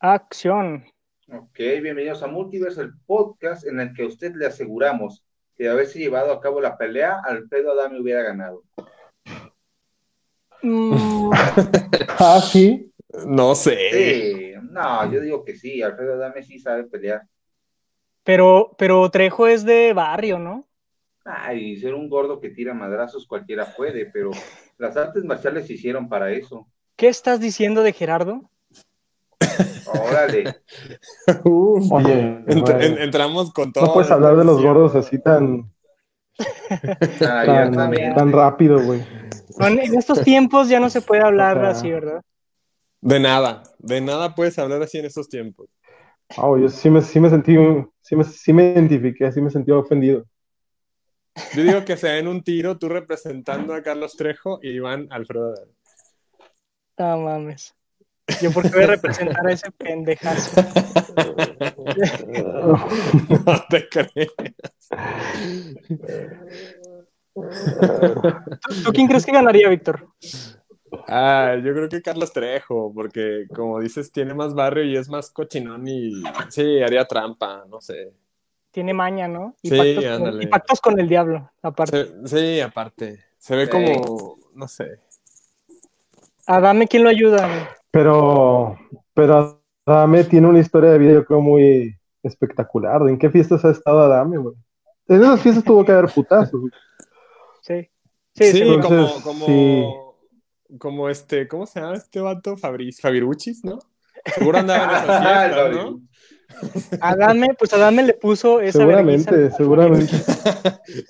Acción. Ok, bienvenidos a Multiverse, el podcast en el que a usted le aseguramos que de haberse llevado a cabo la pelea, Alfredo Adame hubiera ganado. Mm, Ah, sí. No sé. Sí, no, yo digo que sí, Alfredo Adame sí sabe pelear. pero, pero Trejo es de barrio, ¿no? Ay, ser un gordo que tira madrazos cualquiera puede, pero las artes marciales se hicieron para eso. ¿Qué estás diciendo de Gerardo? Órale, Uf, Oye, ent- en- entramos con todo. no puedes hablar de los gordos así tan, Ah, tan, rápido, güey. Bueno, en estos tiempos ya no se puede hablar así, ¿verdad? De nada, de nada puedes hablar así en estos tiempos. Ah, yo sí me, sí me sentí, sí me, sí me identifiqué, sí me sentí ofendido. Yo digo que se den un tiro tú representando a Carlos Trejo y Iván Alfredo. No mames. Yo porque voy a representar a ese pendejazo. No te crees. ¿Tú, tú quién crees que ganaría, Víctor? Ah, yo creo que Carlos Trejo, porque como dices, tiene más barrio y es más cochinón y sí, haría trampa, no sé. Tiene maña, ¿no? Y, Sí, pactos, con, ándale. y pactos con el diablo, aparte. Se- sí, aparte. Se ve Sí. como, no sé. Adame, ¿quién lo ayuda? Pero, pero Adame tiene una historia de vida, yo creo, muy espectacular. ¿En qué fiestas ha estado Adame, güey? En esas fiestas tuvo que haber putazos. güey. Sí. Sí, Sí. Entonces, como, como, sí. como este, ¿cómo se llama este vato? Fabri, Fabiruchis, ¿no? Seguro andaba en esas fiestas, ¿no? Adame, pues Adame le puso esa Seguramente, al- seguramente.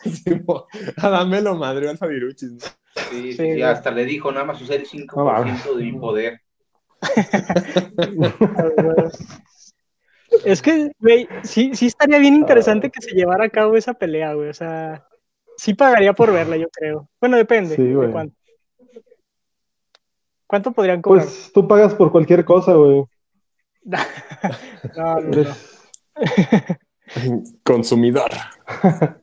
Sí, Adame lo madreó al Fabiruchis, ¿no? Sí, sí, Sí, hasta le dijo, nada más usé el 5% No de mi poder. Es que, güey, sí, sí estaría bien interesante que se llevara a cabo esa pelea, güey. O sea, sí pagaría por verla, yo creo. Bueno, depende Sí, de cuánto. ¿Cuánto podrían cobrar? Pues tú pagas por cualquier cosa, güey. no, no, no. Consumidor.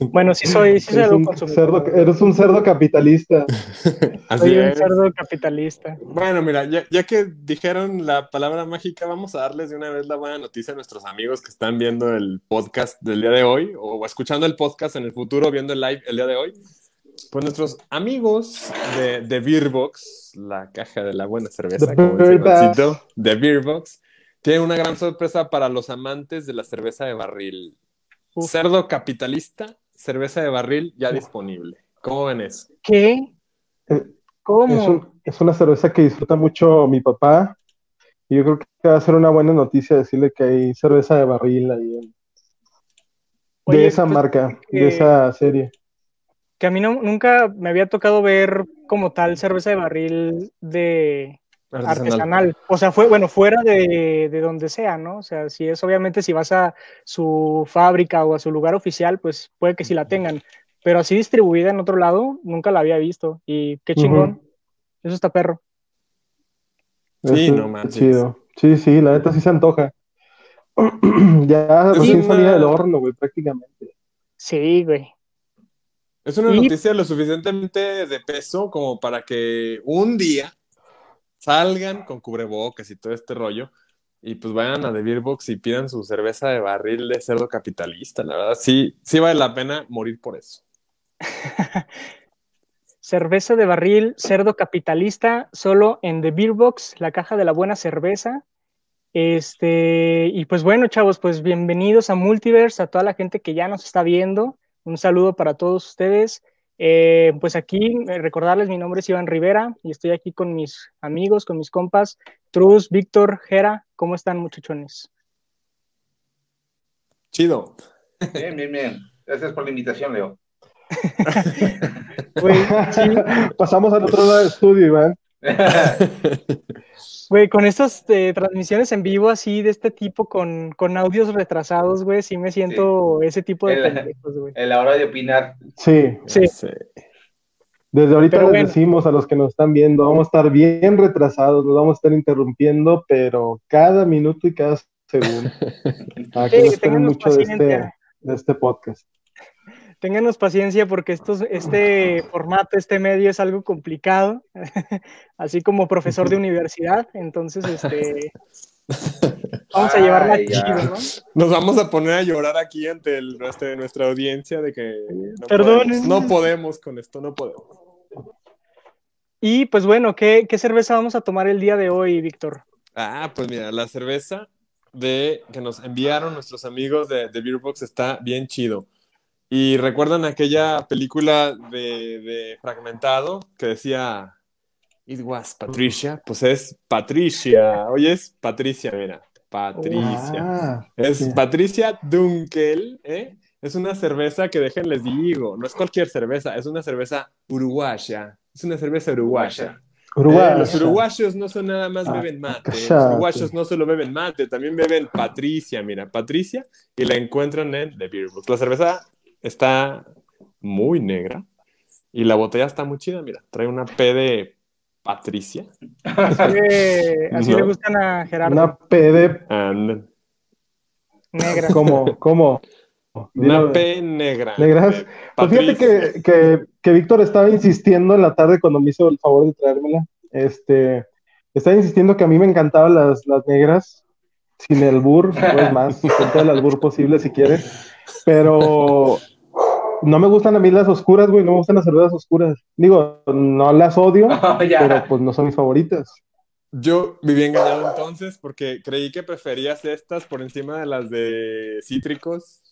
Bueno, sí soy, sí soy algo un consumidor. cerdo, eres un cerdo capitalista. Así Soy un cerdo capitalista. Bueno, mira, ya, ya que dijeron la palabra mágica, vamos a darles de una vez la buena noticia a nuestros amigos que están viendo el podcast del día de hoy o escuchando el podcast en el futuro, viendo el live el día de hoy. Pues nuestros amigos de, de Beerbox, la caja de la buena cerveza, The como dice Beer Box. Juancito, de Beerbox, tienen una gran sorpresa para los amantes de la cerveza de barril. Uf. Cerdo capitalista, cerveza de barril ya disponible. ¿Cómo ven eso? ¿Qué? Eh, ¿Cómo? Es, un- es una cerveza que disfruta mucho mi papá. Y yo creo que va a ser una buena noticia decirle que hay cerveza de barril ahí. en- Oye, de esa pues, marca, que- de esa serie. Que a mí no, nunca me había tocado ver como tal cerveza de barril de artesanal. O sea, fue, bueno, fuera de, de donde sea, ¿no? O sea, si es obviamente si vas a su fábrica o a su lugar oficial, pues puede que sí la tengan. Pero así distribuida en otro lado, nunca la había visto. Y qué chingón. Eso está perro. Sí, Eso no es manches. chido. Sí, sí, la neta sí se antoja. ya recién una- salía del horno, güey, prácticamente. Sí, güey. Es una Y- noticia lo suficientemente de peso como para que un día salgan con cubrebocas y todo este rollo y pues vayan a The Beer Box y pidan su cerveza de barril de cerdo capitalista. La verdad, sí, sí vale la pena morir por eso. Cerveza de barril, cerdo capitalista, solo en The Beer Box, la caja de la buena cerveza. Este, y pues bueno, chavos, pues bienvenidos a Multiverse, a toda la gente que ya nos está viendo. Un saludo para todos ustedes. Eh, pues aquí, eh, recordarles, mi nombre es Iván Rivera y estoy aquí con mis amigos, con mis compas, Truz, Víctor, Jera. ¿Cómo están, muchachones? Chido. Bien, bien, bien. Gracias por la invitación, Leo. Sí, Pasamos al otro lado del estudio, Iván. Güey, con estas eh, transmisiones en vivo así de este tipo, con, con audios retrasados, güey, sí me siento ese tipo de El- pendejos, güey. En la hora de opinar. Sí, Sí. desde ahorita Pero les bueno. decimos a los que nos están viendo, vamos a estar bien retrasados, nos vamos a estar interrumpiendo, pero cada minuto y cada segundo. Para que Sí, no esperen téngannos mucho de este, de este podcast. Ténganos paciencia porque estos, este formato, este medio es algo complicado, así como profesor de universidad, entonces, este, Vamos a llevarla chido, ¿no? Nos vamos a poner a llorar aquí ante el- nuestra, nuestra audiencia de que no podemos, no podemos con esto, no podemos. Y pues bueno, ¿qué, qué cerveza vamos a tomar el día de hoy, Víctor? Ah, pues mira, la cerveza de que nos enviaron nuestros amigos de, de Beerbox está bien chido. Y recuerdan aquella película de, de Fragmentado que decía It was Patricia, pues es Patricia. Hoy es Patricia, mira, Patricia. Ah, Es. Patricia Dunkel, ¿eh? Es una cerveza que dejen les digo, no es cualquier cerveza, es una cerveza uruguaya. Es una cerveza uruguaya. Uruguay. Eh, los uruguayos no son nada más Ah, beben mate. Los uruguayos no solo beben mate, también beben Patricia, mira, Patricia, y la encuentran en The Beer Book. La cerveza está muy negra y la botella está muy chida, mira, trae una P de Patricia. Así No. le gustan a Gerardo, Una P de. And- negra. ¿Cómo? ¿Cómo? una Dilo. P negra. Negras. Pues fíjate que, que, que Víctor estaba insistiendo en la tarde cuando me hizo el favor de traérmela. Este, estaba insistiendo que a mí me encantaban las, las negras, sin el bur, pues más, con todo el albur posible si quieres. Pero no me gustan a mí las oscuras, güey, no me gustan las cervezas oscuras. Digo, no las odio, ya. pero pues no son mis favoritas. Yo viví engañado entonces porque creí que preferías estas por encima de las de cítricos.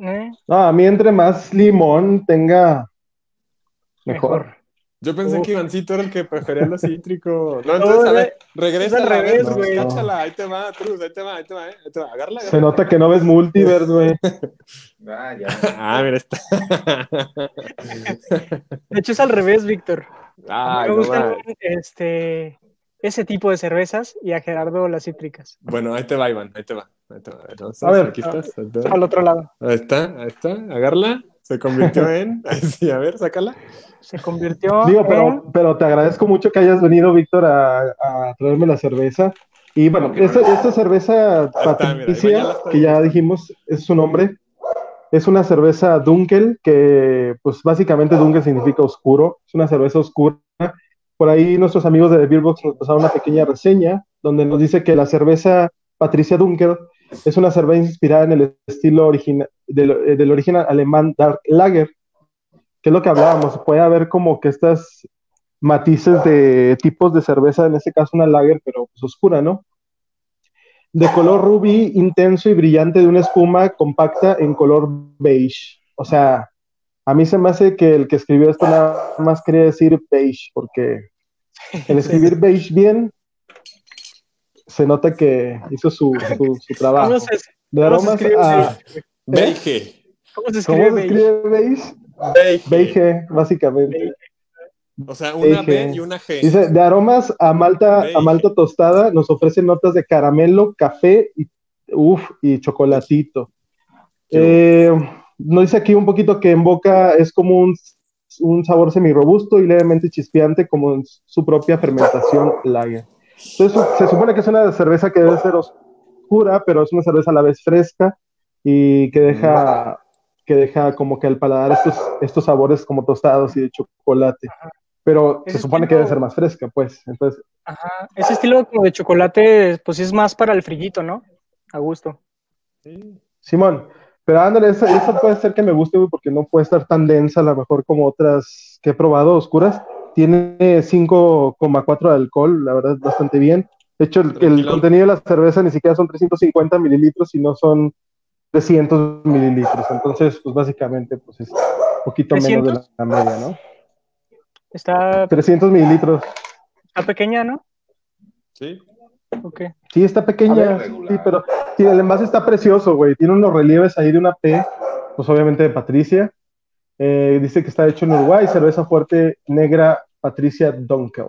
¿Eh? No, a mí entre más limón tenga, mejor. Mejor. Yo pensé Uf. que Ivancito era el que prefería los cítricos. No, No, entonces, a ver, regresa es al revés, güey. Cáchala, ahí te va, Cruz, ahí te va, ahí te va, eh, ahí te va. Agárrala, Se nota que no ves multiverse, güey. Ah, ya. Ah, mira, está. De hecho, es al revés, Víctor. A Ay, mí me no gustan este, ese tipo de cervezas y a Gerardo las cítricas. Bueno, ahí te va, Iván, ahí te va. Ahí te va. Entonces, A ver. aquí estás. Al otro lado. Ahí está, ahí está. Agárrala. Se convirtió en. Sí, a ver, sácala. Se convirtió Digo, en... pero, pero te agradezco mucho que hayas venido, Víctor, a, a traerme la cerveza. Y bueno, esta, esta cerveza está, mira, Patricia, que ya dijimos es su nombre, es una cerveza Dunkel, que pues básicamente Dunkel significa oscuro, es una cerveza oscura. Por ahí nuestros amigos de The Beer Box nos pasaron una pequeña reseña donde nos dice que la cerveza Patricia Dunkel es una cerveza inspirada en el estilo origina- del, eh, del origen alemán Dark Lager, que es lo que hablábamos, puede haber como que estas matices de tipos de cerveza, en este caso una lager, pero pues oscura, ¿no? De color rubí intenso y brillante de una espuma compacta en color beige. O sea, a mí se me hace que el que escribió esto nada más quería decir beige, porque el escribir beige bien se nota que hizo su, su, su trabajo. ¿Cómo se, De aromas a... beige? ¿Cómo se ¿Cómo escribe se beige? escribe beige? Beige. Beige, básicamente. O sea, una Beige. B y una G. Dice, de aromas a malta, a malta tostada, nos ofrece notas de caramelo, café y, uf, y chocolatito. Eh, nos dice aquí un poquito que en boca es como un, un sabor semi-robusto y levemente chispeante, como en su propia fermentación lager. Entonces, se supone que es una cerveza que debe ser oscura, pero es una cerveza a la vez fresca y que deja, que deja como que al paladar estos, estos sabores como tostados y de chocolate. Pero se supone que debe ser más fresca, pues. Entonces, Ajá. Ese estilo como de chocolate, pues sí es más para el frillito, ¿no? A gusto. Sí. Simón, pero ándale, esa, esa puede ser que me guste, porque no puede estar tan densa, a lo mejor como otras que he probado oscuras. Tiene 5,4 de alcohol, la verdad, bastante bien. De hecho, el, contenido de la cerveza ni siquiera son 350 mililitros, sino son 300 mililitros. Entonces, pues básicamente, pues es un poquito menos de la, la media, ¿no? Está, 300 mililitros. está pequeña, ¿no? Sí. Ok. Sí, está pequeña, sí, pero sí, el envase está precioso, güey. Tiene unos relieves ahí de una P, pues obviamente de Patricia. Eh, dice que está hecho en Uruguay, cerveza fuerte negra Patricia Dunkel.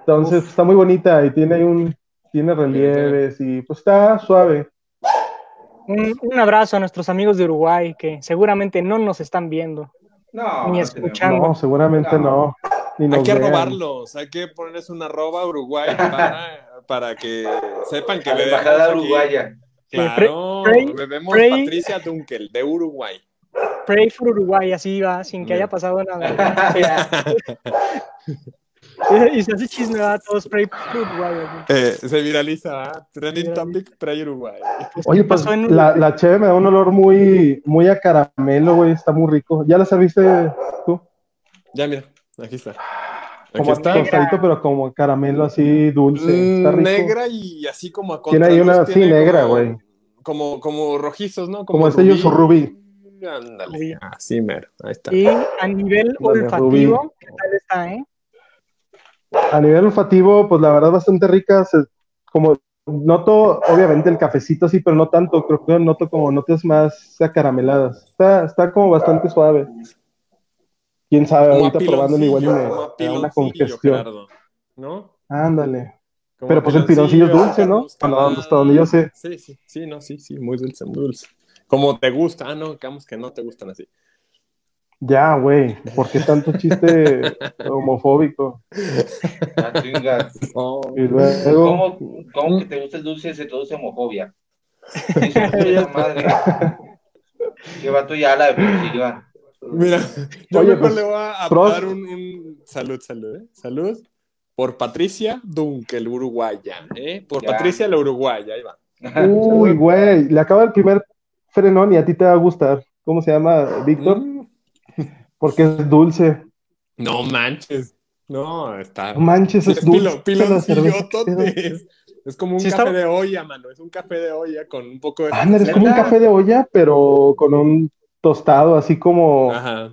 Entonces, Uf. está muy bonita y tiene un, tiene relieves y pues está suave. Un, un abrazo a nuestros amigos de Uruguay que seguramente no nos están viendo. No, Ni escuchando. No, seguramente no. Ni Hay que vean. robarlos, hay que ponerles una arroba Uruguay para, para que sepan que. A la embajada aquí. uruguaya. Claro, Pray- bebemos pray- Patricia Dunkel, de Uruguay. Pray for Uruguay, así va, sin que haya pasado nada. Y se hace chisme, va, todo spray Uruguay. así. Eh, se viraliza, ¿ah? Trending topic, spray Uruguay. Oye, pues pasó en la, la cheve me da un olor muy, muy a caramelo, güey, está muy rico. ¿Ya la serviste tú? Ya, mira, aquí está. Aquí Como está. tostadito, pero como caramelo así dulce. Está Mm, rico. Negra y así como a Tiene ahí una- sí, tiene negra, como- güey. Como, como rojizos, ¿no? Como sellos rubí. Ándale, Rubí. así mero, ahí está. Y a nivel olfativo, ¿qué tal está, eh? A nivel olfativo, pues la verdad bastante rica. se- como noto, obviamente, el cafecito sí, pero no tanto. Creo que noto como notas más acarameladas. Está, está como bastante suave. Quién sabe, ahorita probando igual me da una congestión. Gerardo, ¿no? Ándale. Como Pero pues el piloncillo es dulce, ¿no? Bueno, hasta donde yo sé. Sí, sí, sí, no, sí, sí, muy dulce, muy dulce. Como te gusta, ah, no, digamos que no te gustan así. Ya, güey. ¿Por qué tanto chiste homofóbico? Ah, chinga. Oh, Y luego, ¿Cómo, ¿Cómo que te gusta el dulce se traduce homofobia? Dice, puta madre. Qué vato ya la defensiva. Mira, yo Oye, mejor pues, le voy a pros- dar un, un- salud, salud, ¿eh? Salud por Patricia Dunkel, uruguaya, ¿eh? Por Ya. Patricia la uruguaya, ahí va. uy, güey, le acaba el primer frenón y a ti te va a gustar. ¿Cómo se llama, Víctor? Mm, Porque es dulce. No manches. No, está. No manches, es es dulce. pilo. Es, es como un Sí, café está- de olla, mano. Es un café de olla con un poco de. Ándale, es como un café de olla, pero con un tostado, así como. Ajá.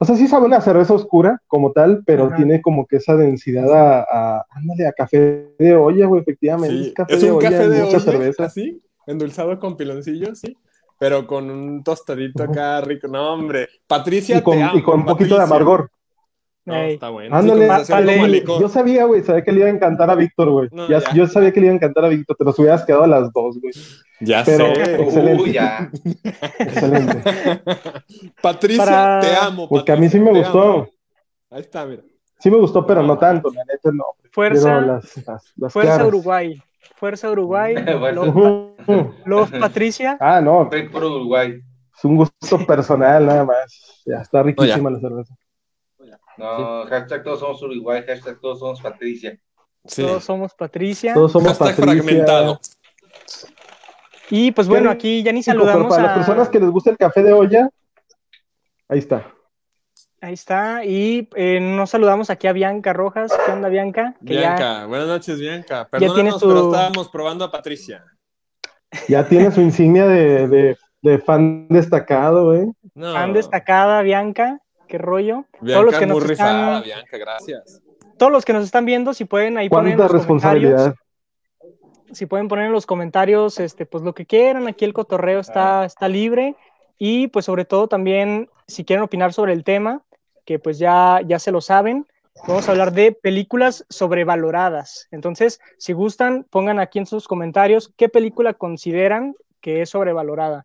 O sea, sí sabe una cerveza oscura como tal, pero Ajá. tiene como que esa densidad a, a- ándale, a café de olla, güey, efectivamente. Sí, Es café es de un olla, café de mucha olla, cerveza. así, endulzado con piloncillo, sí, pero con un tostadito acá rico. No, hombre, Patricia, Y con, te amo, y con un poquito de amargor. No, Ey. está bueno. Ándale, yo sabía, güey, sabía que le iba a encantar a Víctor, güey. No, Ya- ya. Yo sabía que le iba a encantar a Víctor, te los hubieras quedado a las dos, güey. Ya pero- sé. Excelente. Uy, ya. Excelente. Patricia, Para- te amo. Porque a mí sí me gustó. amo. Ahí está, mira. Sí me gustó, pero no tanto, la neta no. Fuerza, las, las, las fuerza. Uruguay. Fuerza Uruguay. Love. Love Patricia. Ah, no, por Uruguay. es un gusto personal nada más. Ya está riquísima la cerveza. No, hashtag todos somos Uruguay, hashtag todos somos Patricia. Sí. Todos somos Patricia. Todos somos Hashtag Patricia. fragmentado. Y pues bueno, aquí ya ni saludamos para a... las personas que les gusta el café de olla, ahí está. Ahí está. Y eh, nos saludamos aquí a Bianca Rojas. ¿Qué onda, Bianca? Que ya- Bianca, buenas noches, Bianca. tienes Perdónanos, tu- pero estábamos probando a Patricia. Ya tiene su insignia de, de, de fan destacado, ¿eh? No. fan destacada, Bianca. Qué rollo. Bianca todos los que es muy nos rifada, están, Bianca, gracias. todos los que nos están viendo, si pueden ahí poner en Cuánta los comentarios, responsabilidad. si pueden poner en los comentarios, este, pues lo que quieran. Aquí el cotorreo está, está libre. Y pues sobre todo también, si quieren opinar sobre el tema, que pues ya, ya se lo saben, vamos a hablar de películas sobrevaloradas. Entonces, si gustan, pongan aquí en sus comentarios qué película consideran que es sobrevalorada.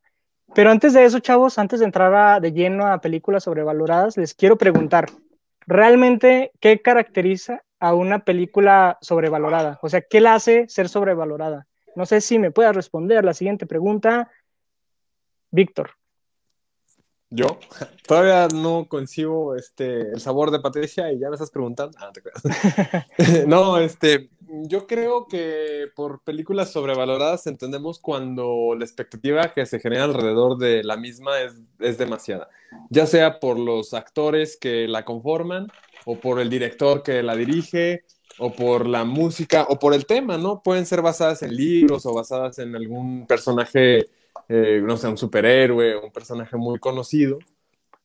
Pero antes de eso, chavos, antes de entrar de lleno a películas sobrevaloradas, les quiero preguntar, ¿realmente qué caracteriza a una película sobrevalorada? O sea, ¿qué la hace ser sobrevalorada? No sé si me puedas responder la siguiente pregunta. Víctor. Yo todavía no concibo este, el sabor de Patricia y ya me estás preguntando. Ah, te no, este, yo creo que por películas sobrevaloradas entendemos cuando la expectativa que se genera alrededor de la misma es, es demasiada, ya sea por los actores que la conforman o por el director que la dirige o por la música o por el tema, ¿no? Pueden ser basadas en libros o basadas en algún personaje eh, no sé, un superhéroe, un personaje muy conocido.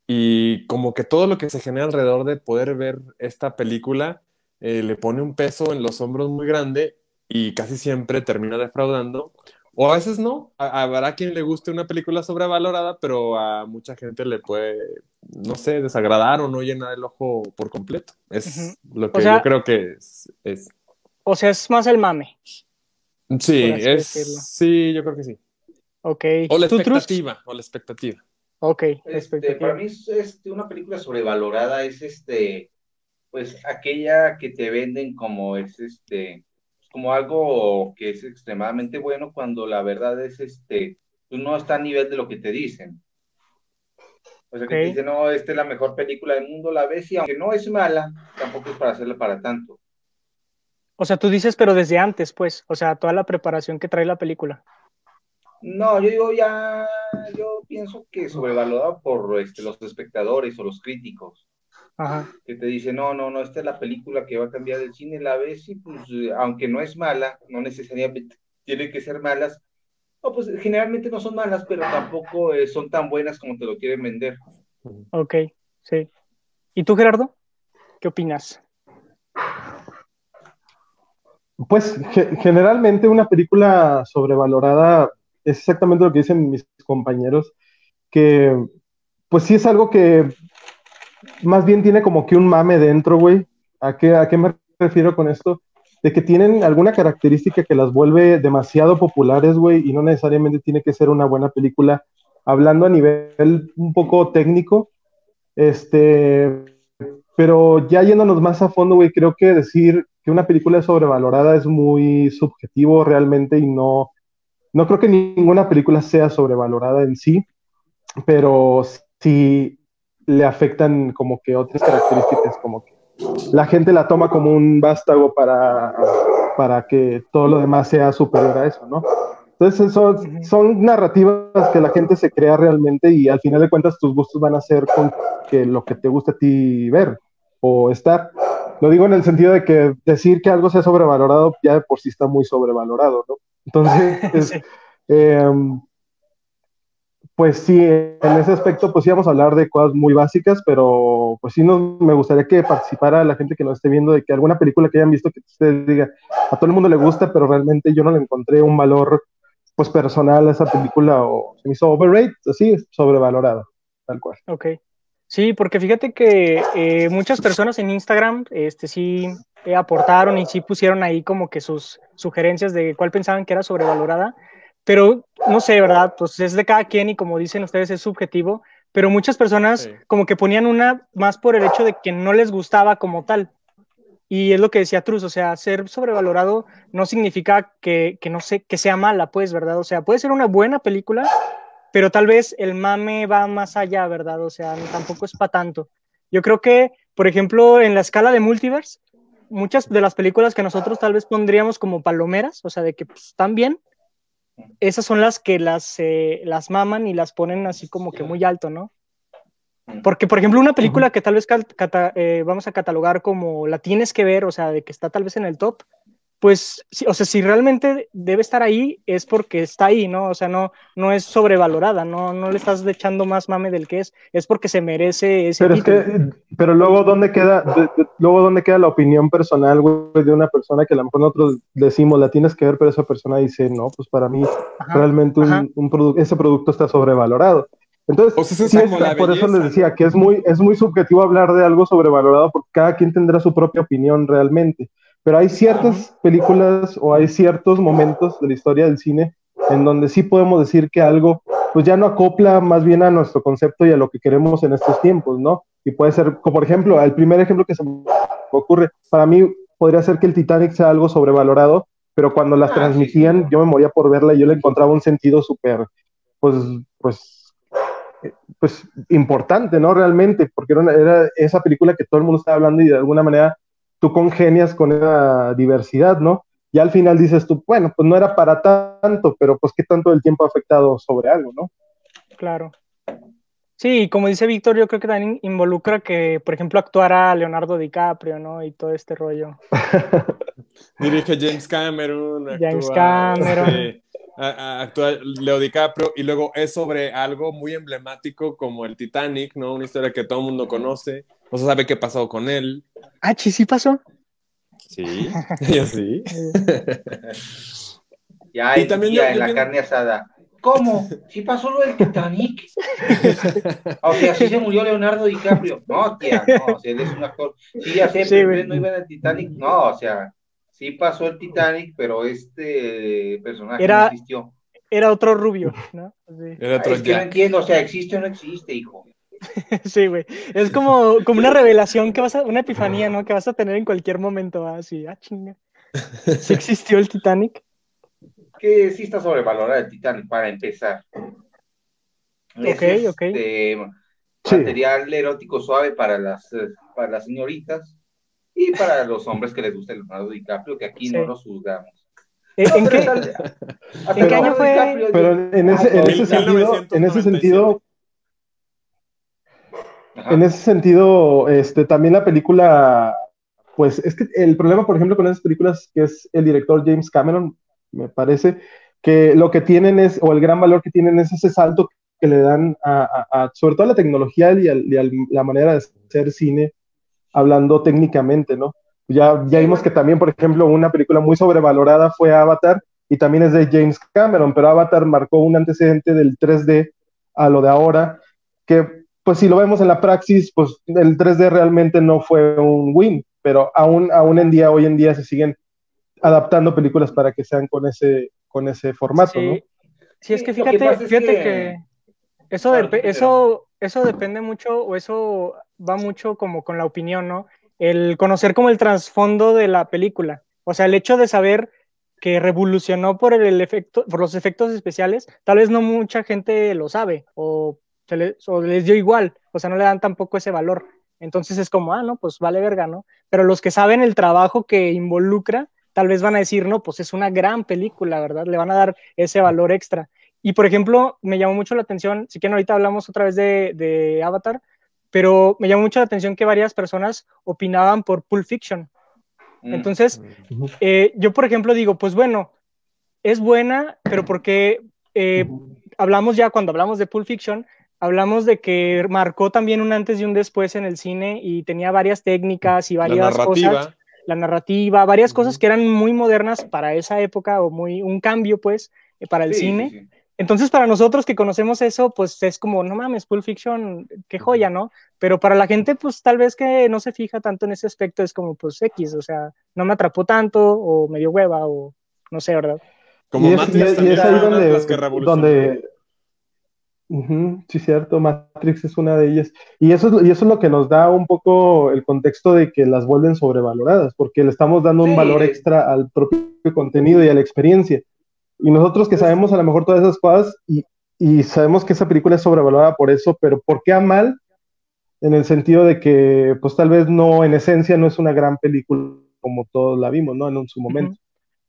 Y como que todo lo que se genera alrededor de poder ver esta película eh, le pone un peso en los hombros muy grande y casi siempre termina defraudando. O a veces no, A- habrá quien le guste una película sobrevalorada, pero a mucha gente le puede, no sé, desagradar o no llenar el ojo por completo. Es lo que O sea- yo creo que es. es- O sea, es más el mame. Sí, es, decirlo. sí, yo creo que sí. Ok. O la expectativa, o la expectativa. Ok, Este, expectativa. para mí es este, una película sobrevalorada, es este, pues aquella que te venden como es este, como algo que es extremadamente bueno cuando la verdad es este, no está a nivel de lo que te dicen. O sea, que te dice, no, esta es la mejor película del mundo, la ves y aunque no es mala, tampoco es para hacerla para tanto. O sea, tú dices, pero desde antes, pues, o sea, toda la preparación que trae la película. No, yo digo ya, yo pienso que sobrevalorado por este, los espectadores o los críticos. Ajá. Que te dicen, no, no, no, esta es la película que va a cambiar el cine, la ves y pues, aunque no es mala, no necesariamente tiene que ser malas, no, pues generalmente no son malas, pero tampoco eh, son tan buenas como te lo quieren vender. Ok, sí. ¿Y tú, Gerardo? ¿Qué opinas? Pues generalmente una película sobrevalorada es exactamente lo que dicen mis compañeros, que pues sí es algo que más bien tiene como que un mame dentro, güey. ¿A qué, ¿A qué me refiero con esto? De que tienen alguna característica que las vuelve demasiado populares, güey, y no necesariamente tiene que ser una buena película. Hablando a nivel un poco técnico, este, pero ya yéndonos más a fondo, güey, creo que decir que una película es sobrevalorada es muy subjetivo realmente y no, no creo que ninguna película sea sobrevalorada en sí, pero sí le afectan como que otras características, como que la gente la toma como un vástago para, para que todo lo demás sea superior a eso, ¿no? Entonces son, son narrativas que la gente se crea realmente y al final de cuentas tus gustos van a ser con que lo que te gusta a ti ver o estar. Lo digo en el sentido de que decir que algo sea sobrevalorado ya de por sí está muy sobrevalorado, ¿no? Entonces, em, pues sí, en ese aspecto, pues íbamos a hablar de cosas muy básicas, pero pues sí nos, me gustaría que participara la gente que nos esté viendo de que alguna película que hayan visto que usted diga, a todo el mundo le gusta, pero realmente yo no le encontré un valor pues personal a esa película o se me hizo overrated, así, sobrevalorada, tal cual. Ok. Sí, porque fíjate que eh, muchas personas en Instagram este, sí eh, aportaron y sí pusieron ahí como que sus sugerencias de cuál pensaban que era sobrevalorada, pero no sé, ¿verdad? Pues es de cada quien y como dicen ustedes es subjetivo, pero muchas personas como que ponían una más por el hecho de que no les gustaba como tal. Y es lo que decía Truz, o sea, ser sobrevalorado no significa que, que no sé, que sea mala, pues, ¿verdad? O sea, puede ser una buena película, pero tal vez el mame va más allá, ¿verdad? O sea, tampoco es para tanto. Yo creo que, por ejemplo, en la escala de multiverse, muchas de las películas que nosotros tal vez pondríamos como palomeras, o sea, de que pues, están bien, esas son las que las, eh, las maman y las ponen así como que muy alto, ¿no? Porque, por ejemplo, una película que tal vez eh, vamos a catalogar como la tienes que ver, o sea, de que está tal vez en el top, pues, o sea, si realmente debe estar ahí, es porque está ahí, ¿no? O sea, no, no es sobrevalorada, no, no le estás echando más mame del que es, es porque se merece ese Pero es que, pero luego, ¿dónde queda, luego, ¿dónde queda la opinión personal, güey, de una persona que a lo mejor nosotros decimos, la tienes que ver, pero esa persona dice, no, pues para mí, realmente un, un ese producto está sobrevalorado. Entonces, por eso les decía que es muy, es muy subjetivo hablar de algo sobrevalorado porque cada quien tendrá su propia opinión realmente. Pero hay ciertas películas o hay ciertos momentos de la historia del cine en donde sí podemos decir que algo pues ya no acopla más bien a nuestro concepto y a lo que queremos en estos tiempos, ¿no? Y puede ser, como por ejemplo, el primer ejemplo que se me ocurre, para mí podría ser que el Titanic sea algo sobrevalorado, pero cuando las ah, transmitían yo me moría por verla y yo le encontraba un sentido súper, pues, pues, pues importante, ¿no? Realmente, porque era, era, esa película que todo el mundo estaba hablando y de alguna manera tú congenias con esa diversidad, ¿no? Y al final dices tú, bueno, pues no era para tanto, pero pues qué tanto el tiempo ha afectado sobre algo, ¿no? Claro. Sí, como dice Víctor, yo creo que también involucra que, por ejemplo, actuara Leonardo DiCaprio, ¿no? Y todo este rollo. Dirige James Cameron. James Cameron. Este, actúa Leo DiCaprio y luego es sobre algo muy emblemático como el Titanic, ¿no? Una historia que todo el mundo conoce, no se sabe qué pasó con él. Ah, sí, sí pasó. Sí, ya sí. ya, y también ya en la carne asada. ¿Cómo? ¿Sí pasó lo del Titanic? o sea, sí se murió Leonardo DiCaprio. No, tía, no, o sea, él es un actor. Sí, ya sé, pero no iba en el Titanic. No, o sea, sí pasó el Titanic, pero este personaje no existió. Era otro rubio, ¿no? Era otro es que no entiendo, o sea, ¿existe o no existe, hijo? sí, güey. Es como, como una revelación que vas a, una epifanía, ¿no? Que vas a tener en cualquier momento, así, ah, chinga. ¿Sí existió el Titanic? Que sí está sobrevalorado el Titanic, para empezar. Ok, ok. Este, material erótico suave para las, eh, para las señoritas y para los hombres que les gusta el Leonardo DiCaprio, que aquí no los juzgamos. ¿En, qué, ¿En qué año fue? Pero en ese, en ese sentido, en ese sentido, en ese sentido, este, también la película, pues es que el problema, por ejemplo, con esas películas, que es el director James Cameron, me parece, que lo que tienen es, o el gran valor que tienen es ese salto que le dan a, sobre todo a la tecnología y a, la manera de hacer cine, hablando técnicamente, ¿no? Ya, ya vimos que también, por ejemplo, una película muy sobrevalorada fue Avatar y también es de James Cameron, pero Avatar marcó un antecedente del 3D a lo de ahora, que pues si lo vemos en la praxis, pues el 3D realmente no fue un win, pero aún, aún en día, hoy en día se siguen adaptando películas para que sean con ese, con ese formato, ¿no? Sí, es que fíjate, fíjate que... eso, eso, eso depende mucho, o eso va mucho como con la opinión, ¿no? El conocer como el trasfondo de la película. O sea, el hecho de saber que revolucionó por el efecto, por los efectos especiales, tal vez no mucha gente lo sabe, o, o les dio igual, o sea, no le dan tampoco ese valor. Entonces es como, ah, no, pues vale verga, ¿no? Pero los que saben el trabajo que involucra, tal vez van a decir, no, pues es una gran película, ¿verdad? Le van a dar ese valor extra. Y por ejemplo, me llamó mucho la atención, si quieren ahorita hablamos otra vez de, Avatar, pero me llamó mucho la atención que varias personas opinaban por Pulp Fiction. Mm. Entonces, eh, yo por ejemplo digo, pues bueno, es buena, pero porque eh, hablamos ya, cuando hablamos de Pulp Fiction, hablamos de que marcó también un antes y un después en el cine y tenía varias técnicas y varias cosas la narrativa, varias cosas que eran muy modernas para esa época o muy un cambio pues eh, para el cine. Entonces para nosotros que conocemos eso, pues es como, no mames, Pulp Fiction, qué joya, ¿no? Pero para la gente, pues tal vez que no se fija tanto en ese aspecto, es como, pues X, o sea, no me atrapó tanto o me dio hueva o no sé, ¿verdad? Como y es, ahí donde, donde, sí, cierto, Matrix es una de ellas. Y eso, y eso es lo que nos da un poco el contexto de que las vuelven sobrevaloradas, porque le estamos dando un valor extra al propio contenido y a la experiencia. Y nosotros que sabemos a lo mejor todas esas cosas y, y sabemos que esa película es sobrevalorada por eso, pero ¿por qué a mal? En el sentido de que, pues tal vez no, en esencia no es una gran película como todos la vimos, ¿no? En su momento.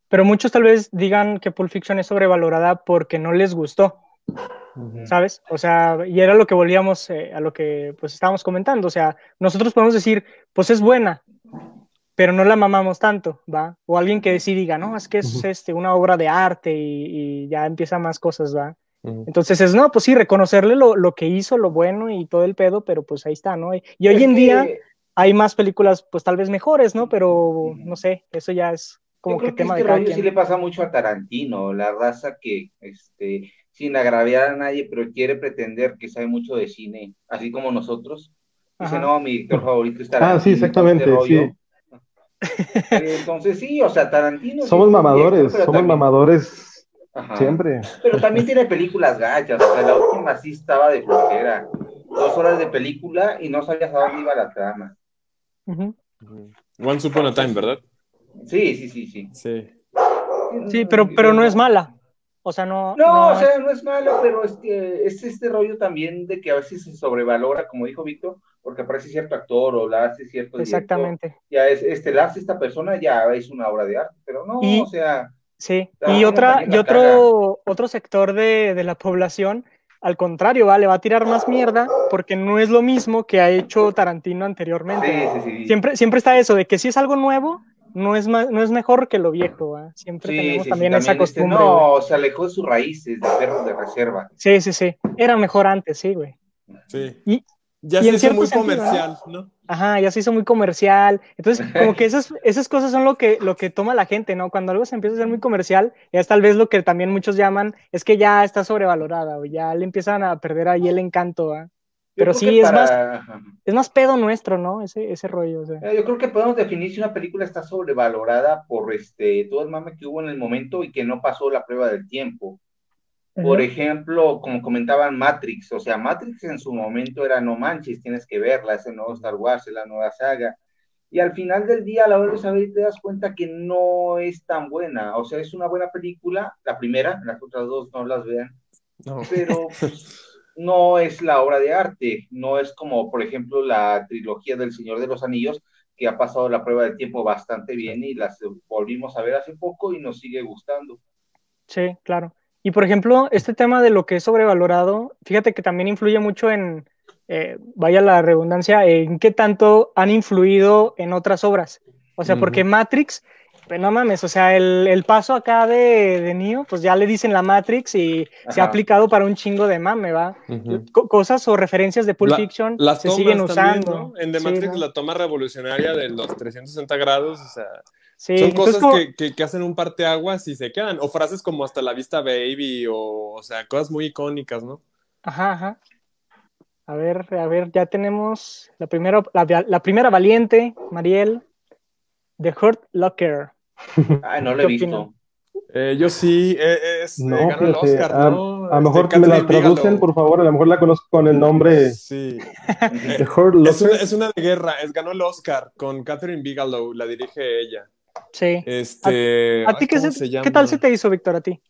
Pero muchos tal vez digan que Pulp Fiction es sobrevalorada porque no les gustó ¿sabes? O sea, y era lo que volvíamos eh, a lo que pues estábamos comentando, o sea, nosotros podemos decir, pues es buena, pero no la mamamos tanto, ¿va? O alguien que sí diga, no, es que es este, una obra de arte y, ya empieza más cosas, ¿va? Entonces es, no, pues sí, reconocerle lo, lo, que hizo, lo bueno y todo el pedo, pero pues ahí está, ¿no? Y, hoy en día hay más películas, pues tal vez mejores, ¿no? Pero no sé, eso ya es como que tema este de sí le pasa mucho a Tarantino, la raza que, este, sin agraviar a nadie, pero quiere pretender que sabe mucho de cine, así como nosotros. Dice, no, mi director favorito es Tarantino. Ah, sí, exactamente, sí. Entonces, sí, o sea, Tarantino. Somos mamadores, somos mamadores siempre. Pero también tiene películas gachas, o sea, la última sí estaba de flojera. Dos horas de película y no sabías a dónde iba la trama. One Upon a Time, ¿verdad? Sí, sí, sí, sí. Sí, sí pero, pero no es mala. O sea, no. No, o sea, no es malo, pero es que es este rollo también de que a veces se sobrevalora, como dijo Víctor, porque aparece cierto actor o la hace cierto. Exactamente. ya es, este, la hace esta persona, ya es una obra de arte, pero no, o sea. Sí, y otra, y otro, otro sector de, de la población al contrario, ¿vale? va a tirar más mierda porque no es lo mismo que ha hecho Tarantino anteriormente. Sí, sí, sí. Siempre, siempre está eso de que si es algo nuevo, no es, no es mejor que lo viejo, ¿eh? siempre tenemos también, esa este, costumbre. no, se alejó de sus raíces de perros de reserva. Sí, sí, sí, era mejor antes, sí, güey. Sí. Y, ya se hizo muy comercial, ¿no? Ajá, ya se hizo muy comercial. Entonces, como que esas, esas cosas son lo que, lo que toma la gente, ¿no? Cuando algo se empieza a hacer muy comercial, es tal vez lo que también muchos llaman, es que ya está sobrevalorada, o ya le empiezan a perder ahí el encanto, ¿ah? Pero sí, es, más, es más pedo nuestro, ¿no? Ese, ese rollo. Eh, yo creo que podemos definir si una película está sobrevalorada por este, todo el mame que hubo en el momento y que no pasó la prueba del tiempo. Por ejemplo, como comentaban Matrix, o sea, Matrix en su momento era no manches, tienes que verla, es el nuevo Star Wars, es la nueva saga. Y al final del día, a la hora de saber, te das cuenta que no es tan buena. O sea, es una buena película, la primera, las otras dos no las vean. Pero pues, no es la obra de arte, no es como, por ejemplo, la trilogía del Señor de los Anillos, que ha pasado la prueba del tiempo bastante bien y las volvimos a ver hace poco y nos sigue gustando. Sí, claro. Y por ejemplo, este tema de lo que es sobrevalorado, fíjate que también influye mucho en, eh, vaya la redundancia, en qué tanto han influido en otras obras. O sea, porque Matrix pero no mames, o sea, el, paso acá de, de Neo, pues ya le dicen la Matrix y se ha aplicado para un chingo de mame, ¿va? cosas o referencias de Pulp Fiction se siguen usando. En The Matrix la toma revolucionaria de los 360 grados, o sea, son cosas que, que, hacen un parteaguas y se quedan. O frases como hasta la vista baby, o, o sea, cosas muy icónicas, ¿no? Ajá, ajá. A ver, a ver, ya tenemos la primera, la, la primera valiente, Mariel, The Hurt Locker. Ay, no lo he visto. Eh, yo sí, eh, es, no, ganó el Oscar, a, ¿no? A lo mejor me la traducen, por favor, a lo mejor la conozco con el nombre. Sí. es, una, es, una, de guerra, es, ganó el Oscar con Catherine Bigelow, la dirige ella. Sí. Este, ¿A, ti qué, se, qué tal se te hizo, Víctor, a ti?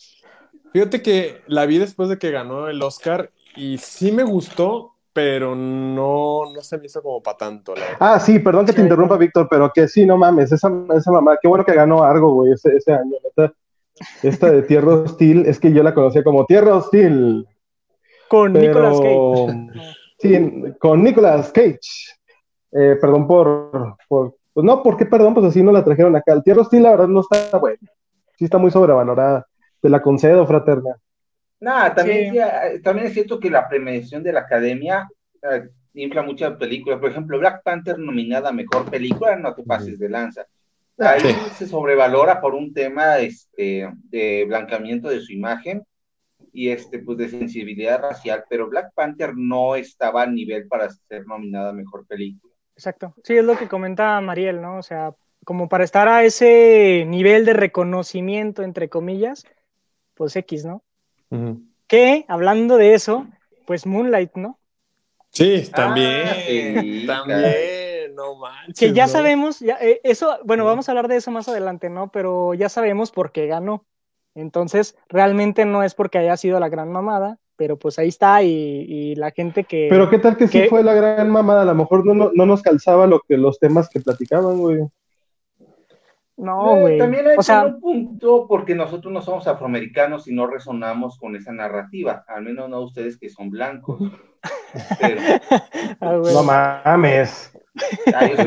Fíjate que la vi después de que ganó el Oscar y sí me gustó, pero no, no se me hizo como para tanto. ah, sí, perdón que te interrumpa, Víctor, pero que sí, no mames, esa, esa mamá, qué bueno que ganó algo, güey, ese, ese año. Esta de Tierra Hostil, es que yo la conocía como Tierra Hostil. Con Nicolas Cage. Sí, con Nicolas Cage. Eh, perdón por, por, Pues no, ¿por qué perdón? Pues así no la trajeron acá. El Tierra Hostil, la verdad, no está bueno. Sí está muy sobrevalorada. Te la concedo, fraterna. Nada, también, también es cierto que la premiación de la academia eh, infla muchas películas. Por ejemplo, Black Panther nominada a mejor película, no te pases de lanza. Ahí se sobrevalora por un tema este, de blancamiento de su imagen y este, pues, de sensibilidad racial, pero Black Panther no estaba a nivel para ser nominada a mejor película. Exacto. Sí, es lo que comenta Mariel, ¿no? O sea, como para estar a ese nivel de reconocimiento, entre comillas, pues X, ¿no? Que, hablando de eso, pues Moonlight, ¿no? Sí, también. Ah, también, no manches. Que ya sabemos, ya, eh, eso, bueno, vamos a hablar de eso más adelante, ¿no? Pero ya sabemos por qué ganó. Entonces, realmente no es porque haya sido la gran mamada, pero pues ahí está y, la gente que... Pero qué tal que, sí fue la gran mamada, a lo mejor no, no, nos calzaba lo que los temas que platicaban, güey. No, güey. también hay o sea, un punto porque nosotros no somos afroamericanos y no resonamos con esa narrativa, al menos no ustedes que son blancos. Ah, no mames. Ah, yo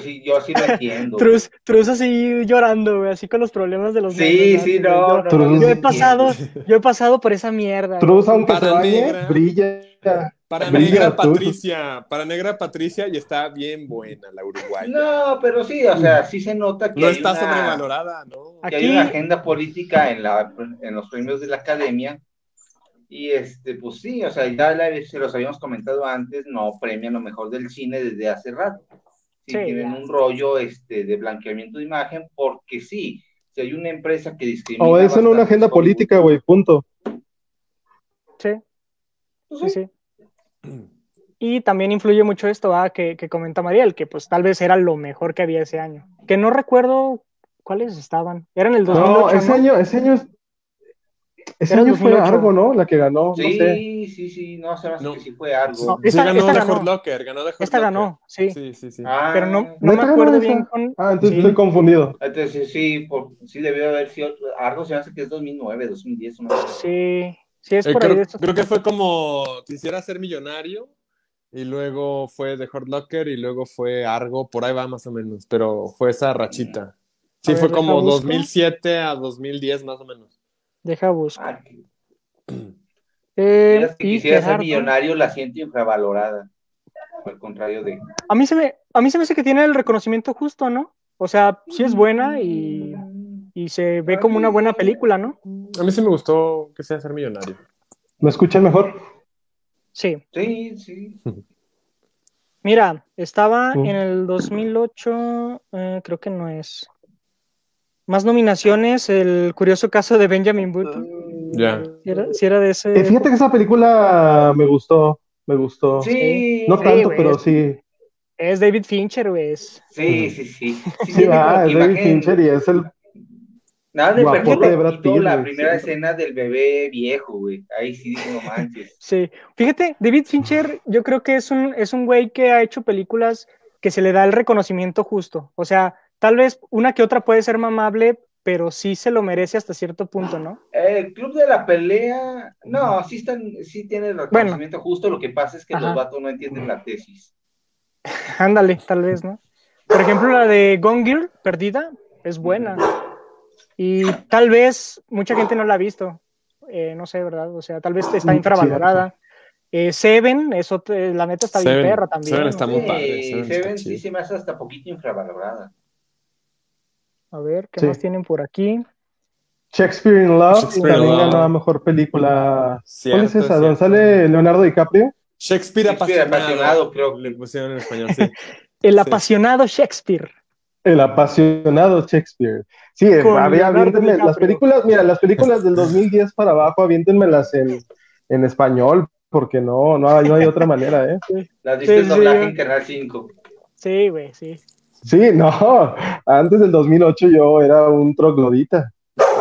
soy yo, sí, lo entiendo. Truz, Truz así llorando, güey, así con los problemas de los Sí, sí, no. Yo, he pasado, yo he pasado por esa mierda. Truz, aunque se brilla. Para negra Patricia, para negra Patricia y está bien buena la uruguaya. No, pero sí, o sea, sí se nota que no está sobrevalorada, ¿no? Que hay una agenda política en la en los premios de la academia y este, pues sí, o sea, ya se los habíamos comentado antes, no premian lo mejor del cine desde hace rato. Sí, tienen un rollo este de blanqueamiento de imagen porque sí, si hay una empresa que discrimina. O es en una agenda política, güey, punto. Sí. Pues sí, sí. Y también influye mucho esto ¿ah? que, comenta Mariel, que pues tal vez era lo mejor que había ese año. Que no recuerdo cuáles estaban. Eran el 2008. No, ese año, ese año, ese año fue algo, ¿no? La que ganó. Sí, sí, sí, no, se no. que sí fue algo. No, esta, ganó de ganó. Locker, ganó de Esta ganó, sí. Sí, sí, sí. Ah, Pero no, no me acuerdo bien con... Ah, entonces estoy confundido. Entonces sí, por, sí debió haber sido, algo se hace que es 2009, 2010. No sí, sí es eh, por creo, ahí. Creo que fue como, quisiera ser millonario y luego fue The Hurt Locker y luego fue Argo, por ahí va más o menos, pero fue esa rachita. Sí, fue como 2007 a 2010 más o menos. Deja buscar. Ah, eh, que quisiera ser millonario, la siento infravalorada. Al contrario de. A mí, se me, a mí se me hace que tiene el reconocimiento justo, ¿no? O sea, sí es buena y, y se ve como una buena película, ¿no? A mí sí me gustó que sea ser millonario. ¿Me escuchan mejor? Sí. Sí, sí. Mira, estaba en el 2008, eh, creo que no es. Más nominaciones, el curioso caso de Benjamin Button. Ya. Si, era, de ese. Eh, fíjate que esa película me gustó, me gustó. Sí. No tanto, pero sí. Es David Fincher, güey. Sí, sí, sí. Sí, va, es David Fincher y es el Nada de de Brad Pitt, la primera escena del bebé viejo, güey. Ahí sí no manches. Sí. Fíjate, David Fincher, yo creo que es un, es un güey que ha hecho películas que se le da el reconocimiento justo. O sea, tal vez una que otra puede ser mamable, pero sí se lo merece hasta cierto punto, ¿no? El Club de la Pelea, no, sí, están, sí tiene el reconocimiento justo, lo que pasa es que los vatos no entienden la tesis. Ándale, tal vez, ¿no? Por ejemplo, la de Gone Girl, Perdida, es buena. Y tal vez mucha gente no la ha visto. Eh, no sé, ¿verdad? O sea, tal vez está infravalorada. Eh, Seven, eso la neta está bien perra también. Seven está muy padre. Seven, sí se me hace hasta poquito infravalorada. A ver, ¿qué más tienen por aquí? Shakespeare in Love Shakespeare también ganó la mejor película. ¿Cuál es esa? ¿Dónde sale Leonardo DiCaprio? Shakespeare, apasionado, creo que le pusieron en español, sí. El apasionado Shakespeare. El apasionado Shakespeare. Sí, había, aviéntenme las películas, mira, las películas del 2010 para abajo, aviéntenmelas en, en español, porque no, no hay, no hay otra manera, ¿eh? Las viste en doblaje en Canal 5. Sí, güey, sí. Sí, no, antes del 2008 yo era un troglodita.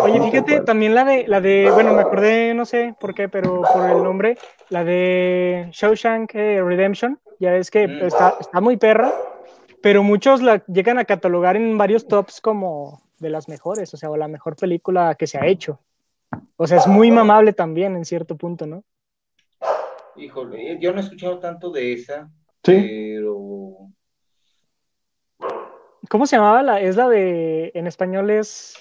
Oye, fíjate, también la de, la de, bueno, me acordé, no sé por qué, pero por el nombre, la de Shawshank eh, Redemption, ya ves que mm. está, está muy perra, pero muchos la llegan a catalogar en varios tops como de las mejores, o sea, o la mejor película que se ha hecho. O sea, es muy mamable también en cierto punto, ¿no? Híjole, yo no he escuchado tanto de esa, pero... ¿Cómo se llamaba? La, es la de, en español es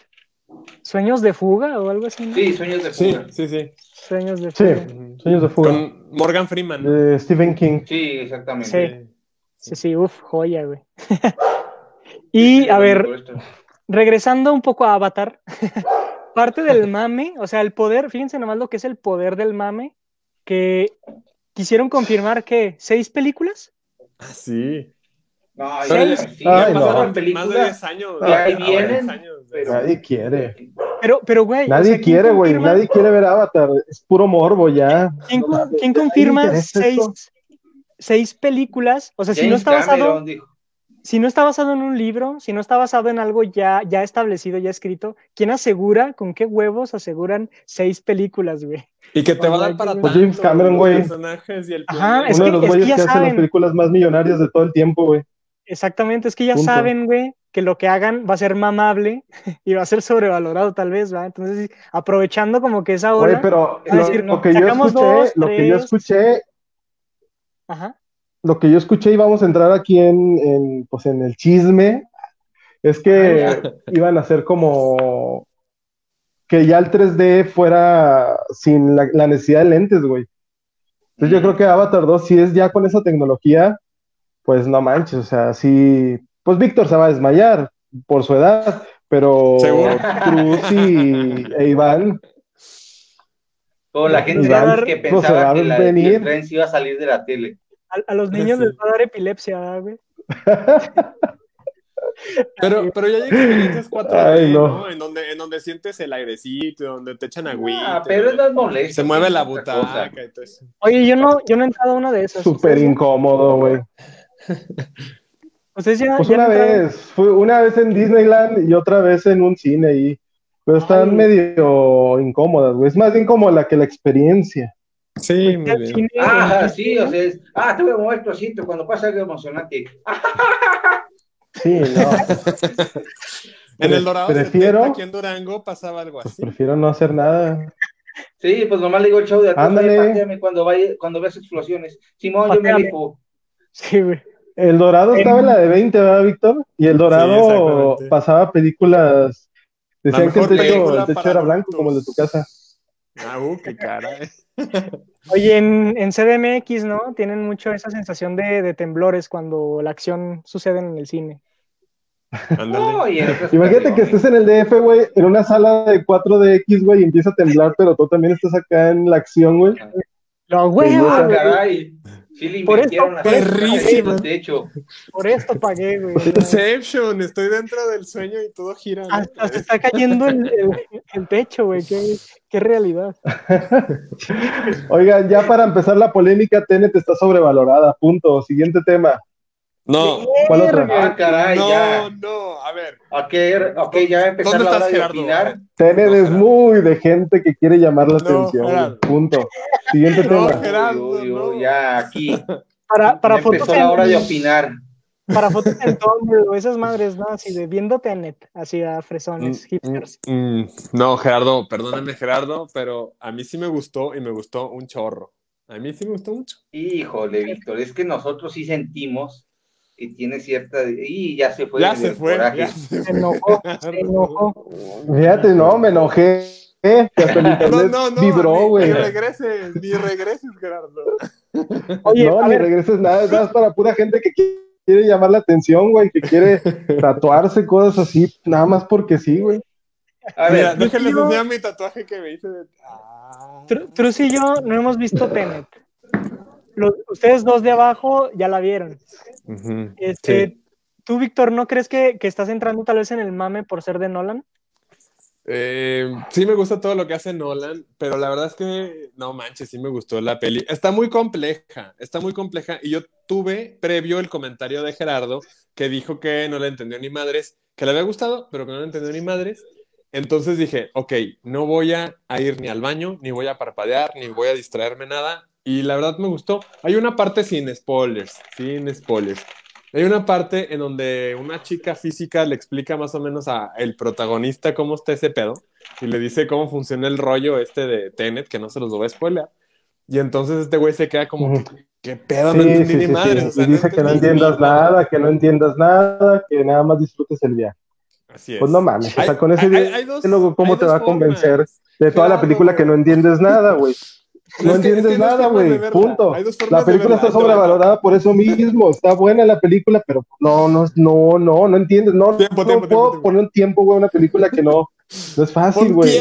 Sueños de fuga o algo así. Sí, Sueños de fuga. Sí, sí, Sueños de fuga. Sí, Sueños de fuga. Con Morgan Freeman. De Stephen King. Sí, exactamente. Sí. Sí, sí, uff, joya, güey. y a ver, regresando un poco a Avatar, parte del mame, o sea, el poder, fíjense nomás lo que es el poder del mame, que quisieron confirmar que seis películas. Ah, sí. No, ya pasaron películas. Más de 10 años. ahí vienen. Nadie quiere. Pero, pero, güey. Nadie quiere, güey. Nadie quiere ver Avatar. Es puro morbo ya. ¿Quién, ¿quién confirma seis, seis películas, o sea, si no está basado, si no está basado en un libro, si no está basado en algo ya, ya establecido, ya escrito, ¿quién asegura, con qué huevos aseguran seis películas, güey? Y que te va a dar para pues James Cameron, güey. Ajá, es Uno de los güeyes que, que hacen las películas más millonarias de todo el tiempo, güey. Exactamente, es que ya saben, güey, que lo que hagan va a ser mamable y va a ser sobrevalorado tal vez, ¿va? Entonces, aprovechando como que esa hora... Oye, pero lo, que yo escuché, lo que yo escuché lo que yo escuché y vamos a entrar aquí en, pues en el chisme, es que iban a hacer como que ya el 3D fuera sin la, necesidad de lentes, güey. Entonces yo creo que Avatar 2, si es ya con esa tecnología, pues no manches, o sea, sí, pues Víctor se va a desmayar por su edad, pero Cruz y e Iván o la gente que pensaba que, la, venir. tren iba a salir de la tele. A, los niños les va a dar epilepsia, güey. Pero, pero ya hay experiencias 4D, no. En donde, en donde sientes el airecito, donde te echan agüita. Ah, pero es más molesto. Se mueve la butaca. Oye, yo no, yo no he entrado a una de esas. Súper incómodo, güey. pues una vez, fue una vez en Disneyland y otra vez en un cine y pero están medio incómodas, güey. Es más bien como la que la experiencia. Sí, muy bien. Ah, sí, o sea, es, ah, te voy a mover tu cuando pasa algo emocionante. Sí, no. en el Dorado prefiero, aquí en Durango pasaba algo así. prefiero no hacer nada. Sí, pues nomás le digo el show de atrás, Ándale. cuando, vaya, cuando ves explosiones. Simón, yo me rifo. Sí, güey. El Dorado estaba en la de 20, ¿verdad, Víctor? Y el Dorado pasaba películas Decían que el techo, era blanco como el de tu casa. Ah, uh, qué cara. Oye, en, en, CDMX, ¿no? Tienen mucho esa sensación de, de, temblores cuando la acción sucede en el cine. Imagínate que estés en el DF, güey, en una sala de 4DX, güey, y empieza a temblar, pero tú también estás acá en la acción, güey. Lo por esto, perrísimo. Por esto pagué, güey. Inception, estoy dentro del sueño y todo gira. Hasta se está cayendo el, el, techo, güey. Qué, qué, realidad. Oigan, ya para empezar la polémica, Tenet está sobrevalorada. Punto. Siguiente tema. No. ¿Cuál otra? Ah, caray, no, ya. no, a ver. Ok, ok, ya va a empezar ¿Dónde la hora de Gerardo? opinar. Tenet No, es Gerardo. muy de gente que quiere llamar la No, atención. Gerardo. Punto. Siguiente No, tema. Gerardo. Uy, uy, uy, no. ya aquí. Para, para Ya fotos empezó la hora de en, opinar. para fotos en Tumblr o esas madres, ¿no? Así de viendo Tenet, así a fresones, Mm, hipsters. mm, mm. No, Gerardo, perdóname, Gerardo, pero a mí sí me gustó y me gustó un chorro. A mí sí me gustó mucho. Híjole, Víctor, es que nosotros sí sentimos que tiene cierta. Y ya se fue. Ya se fue. coraje. ya se enojó, se enojó. Fíjate, no, me enojé. eh, No, no, no. vibró, ni, güey. ni regreses, ni regreses, Gerardo. Oye, no, ni ver, regreses nada, es más para pura gente que quiere llamar la atención, güey, que quiere tatuarse cosas así, nada más porque sí, güey. A Mira, ver, déjenles yo- enseñar mi tatuaje que me hice de. Ah. Tru- Truz y yo no hemos visto Tenet. Los- ustedes dos de abajo ya la vieron. Este, sí. ¿Tú, Víctor, no crees que, que estás entrando tal vez en el mame por ser de Nolan? Eh, sí me gusta todo lo que hace Nolan, pero la verdad es que no manches, sí me gustó la peli. Está muy compleja, está muy compleja y yo tuve previo el comentario de Gerardo que dijo que no le entendió ni madres, que le había gustado, pero que no le entendió ni madres. Entonces dije, ok, no voy a, a ir ni al baño, ni voy a parpadear, ni voy a distraerme nada. Y la verdad me gustó. Hay una parte sin spoilers, sin spoilers. Hay una parte en donde una chica física le explica más o menos a el protagonista cómo está ese pedo y le dice cómo funciona el rollo este de Tenet, que no se los voy a spoiler. Y entonces este güey se queda como, Ujú. ¿qué pedo? No Sí, entendí sí, ni sí, o sea, Y dice que no entiendas nada, que no entiendas nada, que nada más disfrutes el viaje. Así es. Pues no mames, o Hay- sea, con ese hay- hay- dos- ¿cómo te va a convencer formas. de toda la Claro. película que no entiendes nada, güey? No que- entiendes nada, güey. Punto. La película está sobrevalorada por eso mismo. Está buena la película, pero no, no, no, no, no entiendes. No, Tiempo, no tiempo, puedo tiempo, poner un tiempo, güey, una película que no, no es fácil, güey.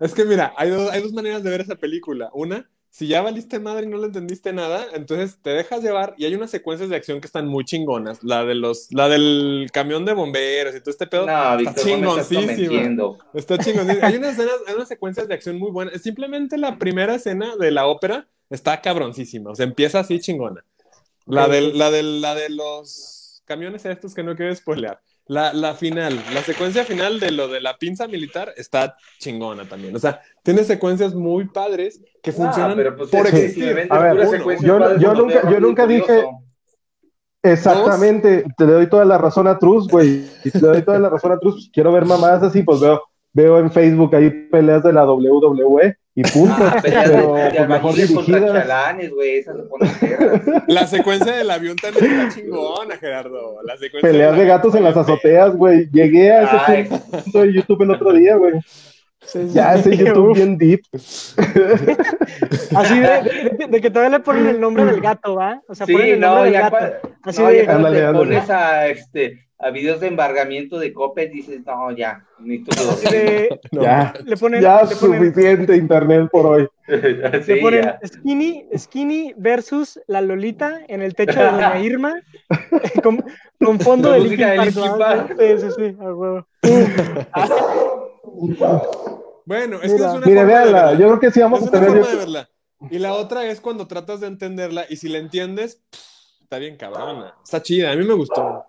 Es que mira, hay dos, hay dos maneras de ver esa película. Una, si ya valiste madre y no le entendiste nada, entonces te dejas llevar y hay unas secuencias de acción que están muy chingonas. La de los, la del camión de bomberos y todo este pedo. no, está chingoncísima. convenciendo. Está chingón. Hay unas escenas, hay unas secuencias de acción muy buenas. Simplemente la primera escena de la ópera está cabroncísima. O sea, empieza así chingona. La, del, la, del, la de los camiones estos que no quiero spoilear. La, la final, la secuencia final de lo de la pinza militar está chingona también. O sea, tiene secuencias muy padres que funcionan Ah, pero pues por existir. A ver, Yo- yo nunca- yo nunca dije-. Exactamente, te doy toda la razón a Truz, güey. Y te doy toda la razón a Truz. Pues, quiero ver mamadas así, pues veo, veo en Facebook ahí peleas de la WWE y punto. Ah, pero de pues, mejor dirigidas. chalanes, esas ponen. La secuencia del avión también está chingona, Gerardo. La secuencia Peleas del de gatos en las azoteas, güey. Llegué a ese punto de YouTube el otro día, güey. Ya ese YouTube Uf, bien deep. Así de, de- de que todavía le ponen el nombre del gato, ¿va? O sea, ponen Sí, el nombre no, del ya, gato. Así no, de- ya cuando Ándale, te ándale. pones a, este, a videos de embargamiento de copes, dices, no, ya, que de- No. Ya, le ponen, ya le ponen, suficiente internet por hoy. dormir. le Sí, ponen ya. skinny, skinny versus la Lolita en el techo de Doña Irma con, con fondo La de Linkin de Park. Sí, sí, sí, a huevo. Bueno, es Mira, que es una Mire, forma de véanla, verla. yo creo que sí vamos es a una tener. forma de verla. Y la otra es cuando tratas de entenderla y si la entiendes, pff, está bien cabrona. Está chida, a mí me gustó.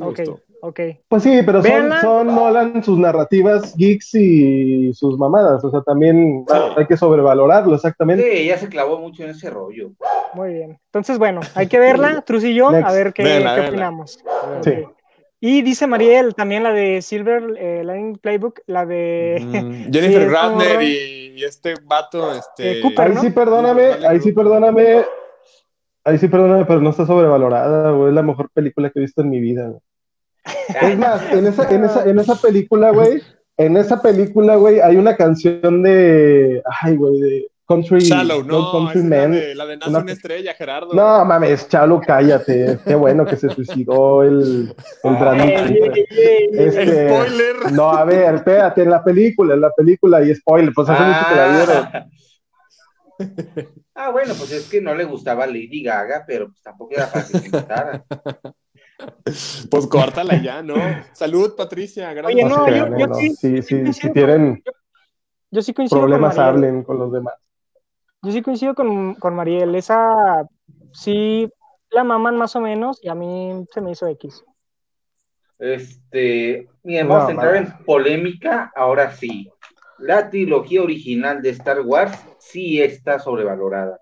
Ok, gustó. ok. Pues sí, pero son, son Nolan sus narrativas geeks y sus mamadas. O sea, también hay que sobrevalorarlo, exactamente. Sí, ella se clavó mucho en ese rollo. Muy bien. Entonces, bueno, hay que verla, Truz y yo, Next. a ver qué, qué opinamos. Sí. Y dice Mariel, también la de Silver eh, Line Playbook, la de Mm, Jennifer y, y este vato, este. Eh, Cooper, Ahí ¿no? sí, perdóname, ahí sí, perdóname. Ahí sí, perdóname, pero no está sobrevalorada, güey. Es la mejor película que he visto en mi vida, güey. Es más, en esa, en esa, en esa película, güey, en esa película, güey, hay una canción de, ay, güey, de Country, Shallow, no, Country es la Man. de, la de Nace Una- una estrella, Gerardo. No, mames, Chalo, cállate. Qué bueno que se suicidó el, el Brandy. Este, Spoiler. No, a ver, espérate, en la película, en la película, y spoiler, pues hace mucho que la vieron. Ah. Bueno, pues es que no le gustaba Lady Gaga, pero pues tampoco era para que gustara. Pues córtala ya, ¿no? Salud, Patricia. Gracias. Oye, no, yo- sí- sí, sí, si tienen Yo sí coincido problemas, con hablen con los demás. Yo sí coincido con, con Mariel. Esa sí la maman más o menos y a mí se me hizo X. Este, miren, vamos a entrar en polémica, ahora sí. La trilogía original de Star Wars sí está sobrevalorada.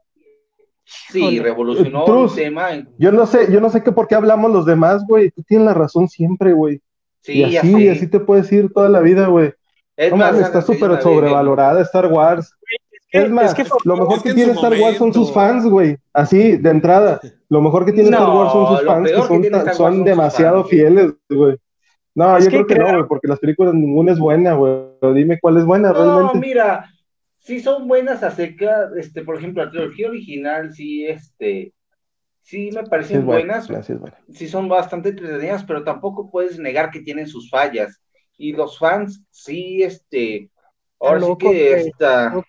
Sí, revolucionó un tema. Yo no sé, yo no sé qué por qué hablamos los demás, güey. Tú tienes la razón siempre, güey. Sí, y así, así te puedes ir toda la vida, güey. Es más, está súper sobrevalorada Star Wars. Es, más, lo mejor que, tiene Star Wars son sus fans, güey. Así, de entrada. Lo mejor que tiene Star Wars son sus fans, que son, demasiado fieles, güey. No, yo creo que, no, güey, porque las películas ninguna es buena, güey. Dime cuál es buena realmente. No, mira, sí son buenas a seca, este, por ejemplo, la trilogía original sí, este, sí me parecen buenas, sí, son bastante entretenidas, pero tampoco puedes negar que tienen sus fallas. Y los fans, sí, este, ahora sí que está,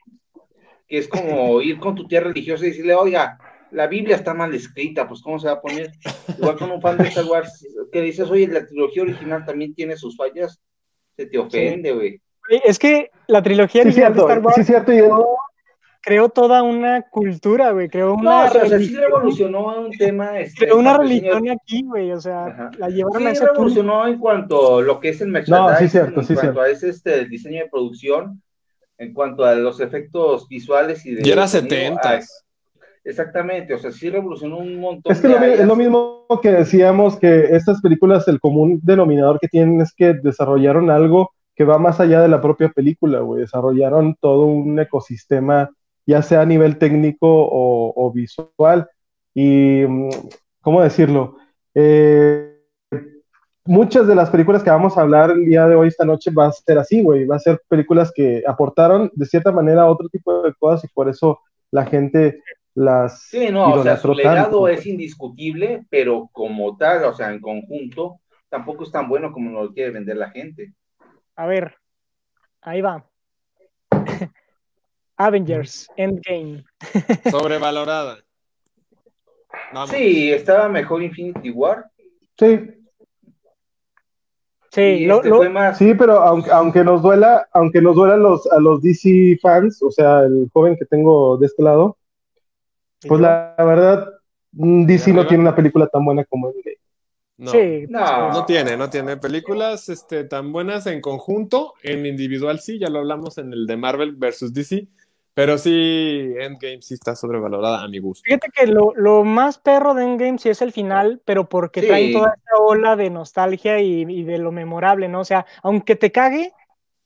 que es como ir con tu tía religiosa y decirle, oiga, la Biblia está mal escrita, pues ¿cómo se va a poner? Igual con un fan de Star Wars que dices, oye, la trilogía original también tiene sus fallas, se te ofende, güey. Es que la trilogía de Star Wars sí, cierto, yo... creó toda una cultura, güey, creó una... No, o sea, sí revolucionó un tema... Este, creó una religión aquí, güey, o sea, la llevaron a ese revolucionó en cuanto a lo que es el merchandising, no, sí, cierto, sí, en cuanto a ese, este, el diseño de producción, en cuanto a los efectos visuales y de... Y era 70. Exactamente, o sea, sí revolucionó un montón. Es que es lo mismo que decíamos que estas películas, el común denominador que tienen es que desarrollaron algo que va más allá de la propia película, güey. Desarrollaron todo un ecosistema, ya sea a nivel técnico o, visual. Y, mm, ¿cómo decirlo? Eh, muchas de las películas que vamos a hablar el día de hoy, esta noche, va a ser así, güey. Va a ser películas que aportaron de cierta manera otro tipo de cosas y por eso la gente las. Sí, no, o sea, su legado es indiscutible, pero como tal, o sea, en conjunto, tampoco es tan bueno como lo quiere vender la gente. A ver, ahí va. Avengers Endgame. Sobrevalorada. Sí, estaba mejor Infinity War. Sí. Sí, este sí, pero aunque, aunque nos duela, aunque nos duela los, a los DC fans, o sea, el joven que tengo de este lado, pues la, verdad, mm, DC no tiene una película tan buena como Endgame. No, sí, no. tiene, no tiene películas este, tan buenas en conjunto, en individual sí, ya lo hablamos en el de Marvel versus DC, pero sí, Endgame sí está sobrevalorada a mi gusto. Fíjate que lo, lo más perro de Endgame sí es el final, pero porque trae toda esta ola de nostalgia y, y, de lo memorable, ¿no? O sea, aunque te cague,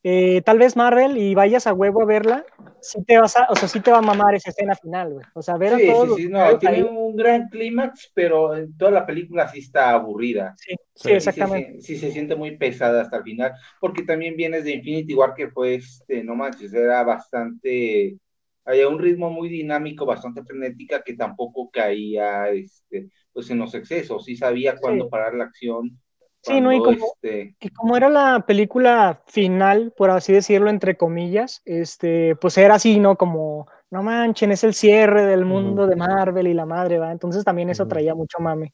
eh, tal vez Marvel y vayas a huevo a verla, sí te vas a, o sea, sí te va a mamar esa escena final, güey. O sea, ver a todos. Sí, sí, no, tiene un gran clímax, pero toda la película sí está aburrida. Sí, sí, exactamente. Sí, se siente muy pesada hasta el final, porque también vienes de Infinity War, que fue, este, no manches, era bastante. Había un ritmo muy dinámico, bastante frenética, que tampoco caía, este, pues en los excesos. Sí sabía cuándo parar la acción Sí, no, y como, este como era la película final, por así decirlo, entre comillas, este, pues era así, ¿no? Como, no manchen, es el cierre del mundo de Marvel y la madre, ¿va? Entonces también eso traía mucho mame.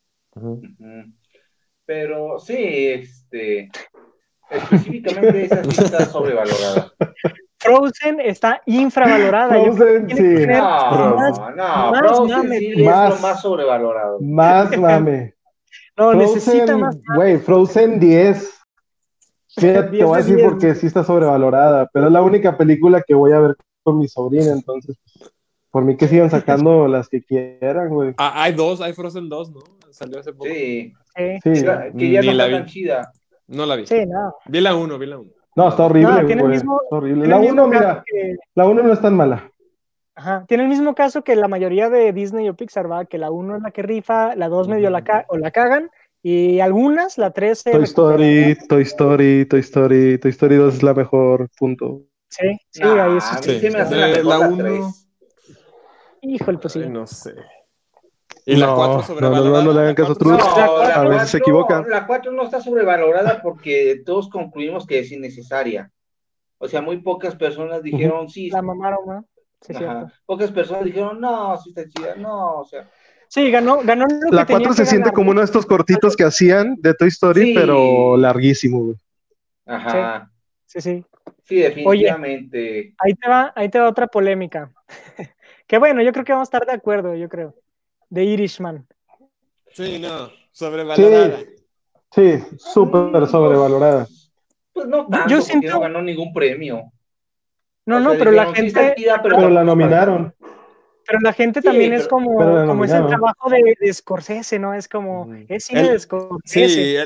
Pero sí, este, específicamente esa sí está sobrevalorada. Frozen está infravalorada. Frozen, sí. No, no, Frozen sí es lo más sobrevalorado. Más mame. No, necesita más. Güey, Frozen 10. te voy a decir porque sí está sobrevalorada, pero es la única película que voy a ver con mi sobrina, entonces, por mí que sigan sacando las que quieran, güey. Ah, hay dos, hay Frozen 2, ¿no? Salió hace poco. Sí. sí. Que ya no la tan chida. No la vi. Sí, no. Vi la 1, vi la 1. No, está horrible, güey. Está horrible. La 1, mira, la 1 no es tan mala. Ajá, tiene el mismo caso que la mayoría de Disney o Pixar, va, que la 1 es la que rifa, la 2 medio la, o la cagan, y algunas, la 3 Toy Story, Toy Story, Toy Story, Toy Story 2 es la mejor, punto. Sí, sí, ahí es. Sí, sí. la, la 1. Híjole, pues sí. no sé. Y la 4 sobrevalorada. No, no, no, le hagan caso a a veces se equivoca. La 4 no está sobrevalorada porque todos concluimos que es innecesaria. O sea, muy pocas personas dijeron, sí. La mamaron, ¿no? Pocas personas dijeron, no, sí está chida, no, o sea. Sí, ganó, ganó lo La 4 se siente como uno de estos cortitos que hacían de Toy Story, pero larguísimo, güey. Ajá. Sí, sí. Sí, definitivamente. ahí te va, ahí te va otra polémica. que bueno, yo creo que vamos a estar de acuerdo, yo creo. De Irishman. Sí, no, sobrevalorada. Sí, súper sobrevalorada. Pues no tanto, yo siento... no ganó ningún premio. No, no, pero la gente... pero, la nominaron. Pero la gente también es como, como ese trabajo de, de, Scorsese, ¿no? Es como, es cine de Scorsese. Sí,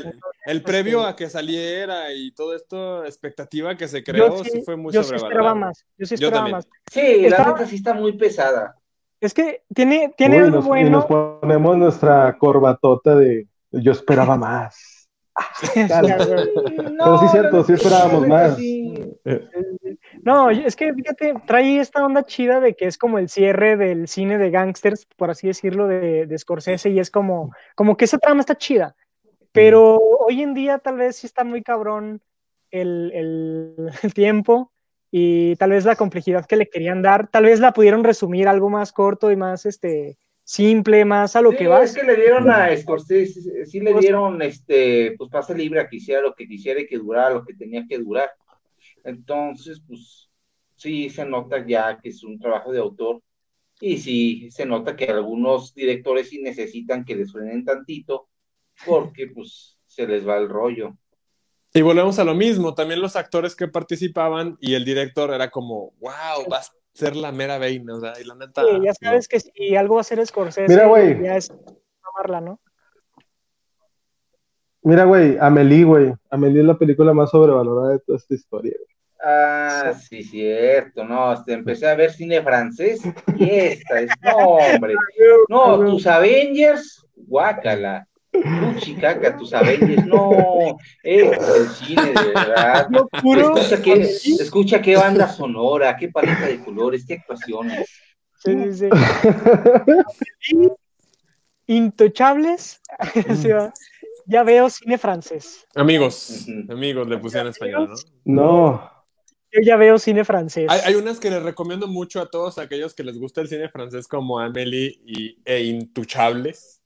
el, previo a que saliera y todo esto, expectativa que se creó, sí, fue muy yo sí esperaba más, yo sí esperaba más. Sí, la neta sí está muy pesada. Es que tiene, tiene algo bueno. Y nos ponemos nuestra corbatota de yo esperaba más. Pero sí es cierto, sí esperábamos más. No, es que fíjate, trae esta onda chida de que es como el cierre del cine de gangsters, por así decirlo, de, de Scorsese, y es como, como que esa trama está chida. Pero hoy en día tal vez sí está muy cabrón el, el, el tiempo y tal vez la complejidad que le querían dar, tal vez la pudieron resumir algo más corto y más este simple, más a lo que va. Es que le dieron a Scorsese, sí le pues dieron este, pues pase libre a que hiciera lo que quisiera y que durara lo que tenía que durar. Entonces, pues sí se nota ya que es un trabajo de autor y sí se nota que algunos directores sí necesitan que les frenen tantito porque pues se les va el rollo. Y volvemos a lo mismo, también los actores que participaban y el director era como, wow, vas ser la mera veina, o sea, y la neta. Sí, ya sabes que si algo va a ser Scorsese, Mira, güey. ya es amarla, ¿no? Mira, güey, Amelie, güey. Amelie es la película más sobrevalorada de toda esta historia, Ah, sí, cierto, no, este, empecé a ver cine francés y esta es, no, hombre, no, tus Avengers, guácala, Chicaca, tus Avengers, no, es el cine, de verdad. escucha, qué, escucha qué banda sonora, qué paleta de colores, qué actuaciones. Sí, sí, sí. Intochables, ya veo cine francés. Amigos, amigos, le puse en español, ¿no? No. Yo ya veo cine francés. Hay, unas que les recomiendo mucho a todos aquellos que les gusta el cine francés, como Amélie y, e Intuchables.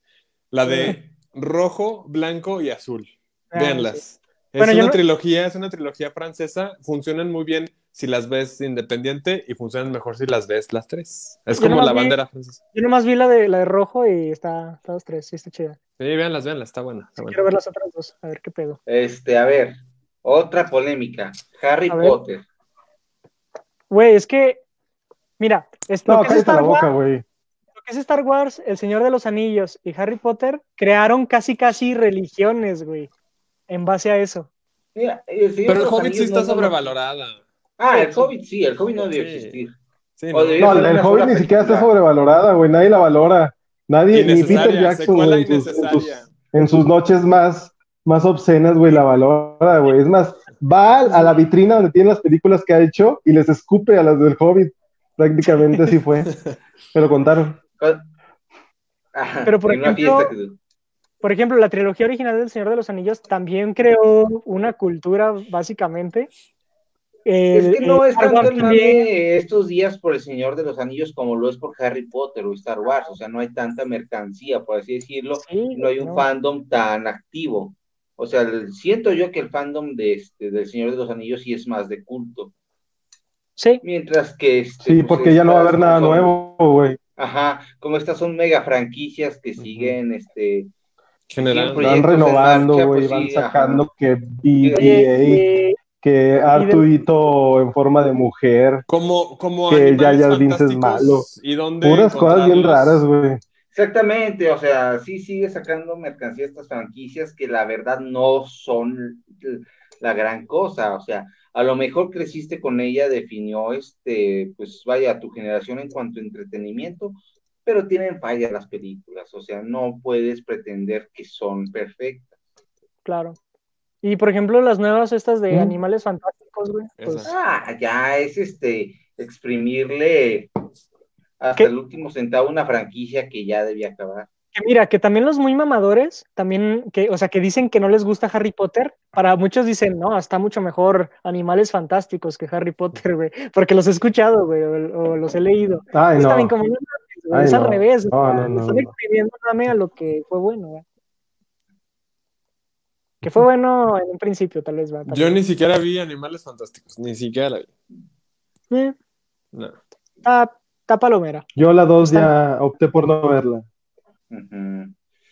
La de rojo, blanco y azul. Ah, Véanlas. Es una trilogía, es una trilogía francesa, funcionan muy bien si las ves independiente y funcionan mejor si las ves las tres. Es como la bandera francesa. Yo nomás vi la de la de rojo y está, está dos tres, sí está chida. Sí, véanlas, véanlas, está buena. Quiero ver las otras dos, a ver qué pedo. Este, a ver, otra polémica. Harry Potter. Güey, es que, mira, esto no, cállate la boca, güey es Star Wars, El Señor de los Anillos y Harry Potter crearon casi casi religiones, güey, en base a eso. Pero el Hobbit sí está sobrevalorada. Ah, el Hobbit sí, el Hobbit no debe existir. no, el Hobbit ni siquiera está sobrevalorada, güey, nadie la valora. Nadie, ni Peter Jackson, güey, en, sus noches más, más obscenas, güey, la valora, güey. Es más, va a la vitrina donde tiene las películas que ha hecho y les escupe a las del Hobbit. Prácticamente así fue. Me lo contaron. Pero por ejemplo, por ejemplo, la trilogía original del Señor de los Anillos también creó una cultura, básicamente. Es que no es tanto el mame estos días por el Señor de los Anillos como lo es por Harry Potter o Star Wars, o sea, no hay tanta mercancía, por así decirlo, no hay un fandom tan activo. O sea, siento yo que el fandom de este, del Señor de los Anillos sí es más de culto. Sí. Mientras que... Este, sí, pues, porque ya no va a haber nada nuevo, güey. Ajá, como estas son mega franquicias que siguen, este... Van renovando, güey, van sacando que BBA, que Arturito en forma de mujer. Como, como que ya ya es malo. ¿Y dónde Puras cosas bien raras, güey. Exactamente, o sea, sí sigue sacando mercancía estas franquicias que la verdad no son la gran cosa, o sea, a lo mejor creciste con ella, definió este, pues vaya, tu generación en cuanto a entretenimiento, pero tienen fallas las películas, o sea, no puedes pretender que son perfectas. Claro. Y por ejemplo, las nuevas estas de animales fantásticos, güey. Pues... Ah, ya es este, exprimirle hasta el último centavo una franquicia que ya debía acabar. Que mira, que también los muy mamadores, también, que, o sea, que dicen que no les gusta Harry Potter, para muchos dicen, no, está mucho mejor Animales Fantásticos que Harry Potter, güey, porque los he escuchado, güey, o, los he leído. Ay, no. También como, es al revés, no, no, no, están escribiendo a lo que fue bueno, güey. Que fue bueno en un principio, tal vez. Va, Yo ni siquiera vi Animales Fantásticos, ni siquiera la vi. Eh. No. Está, palomera. Yo la dos ya opté por no verla.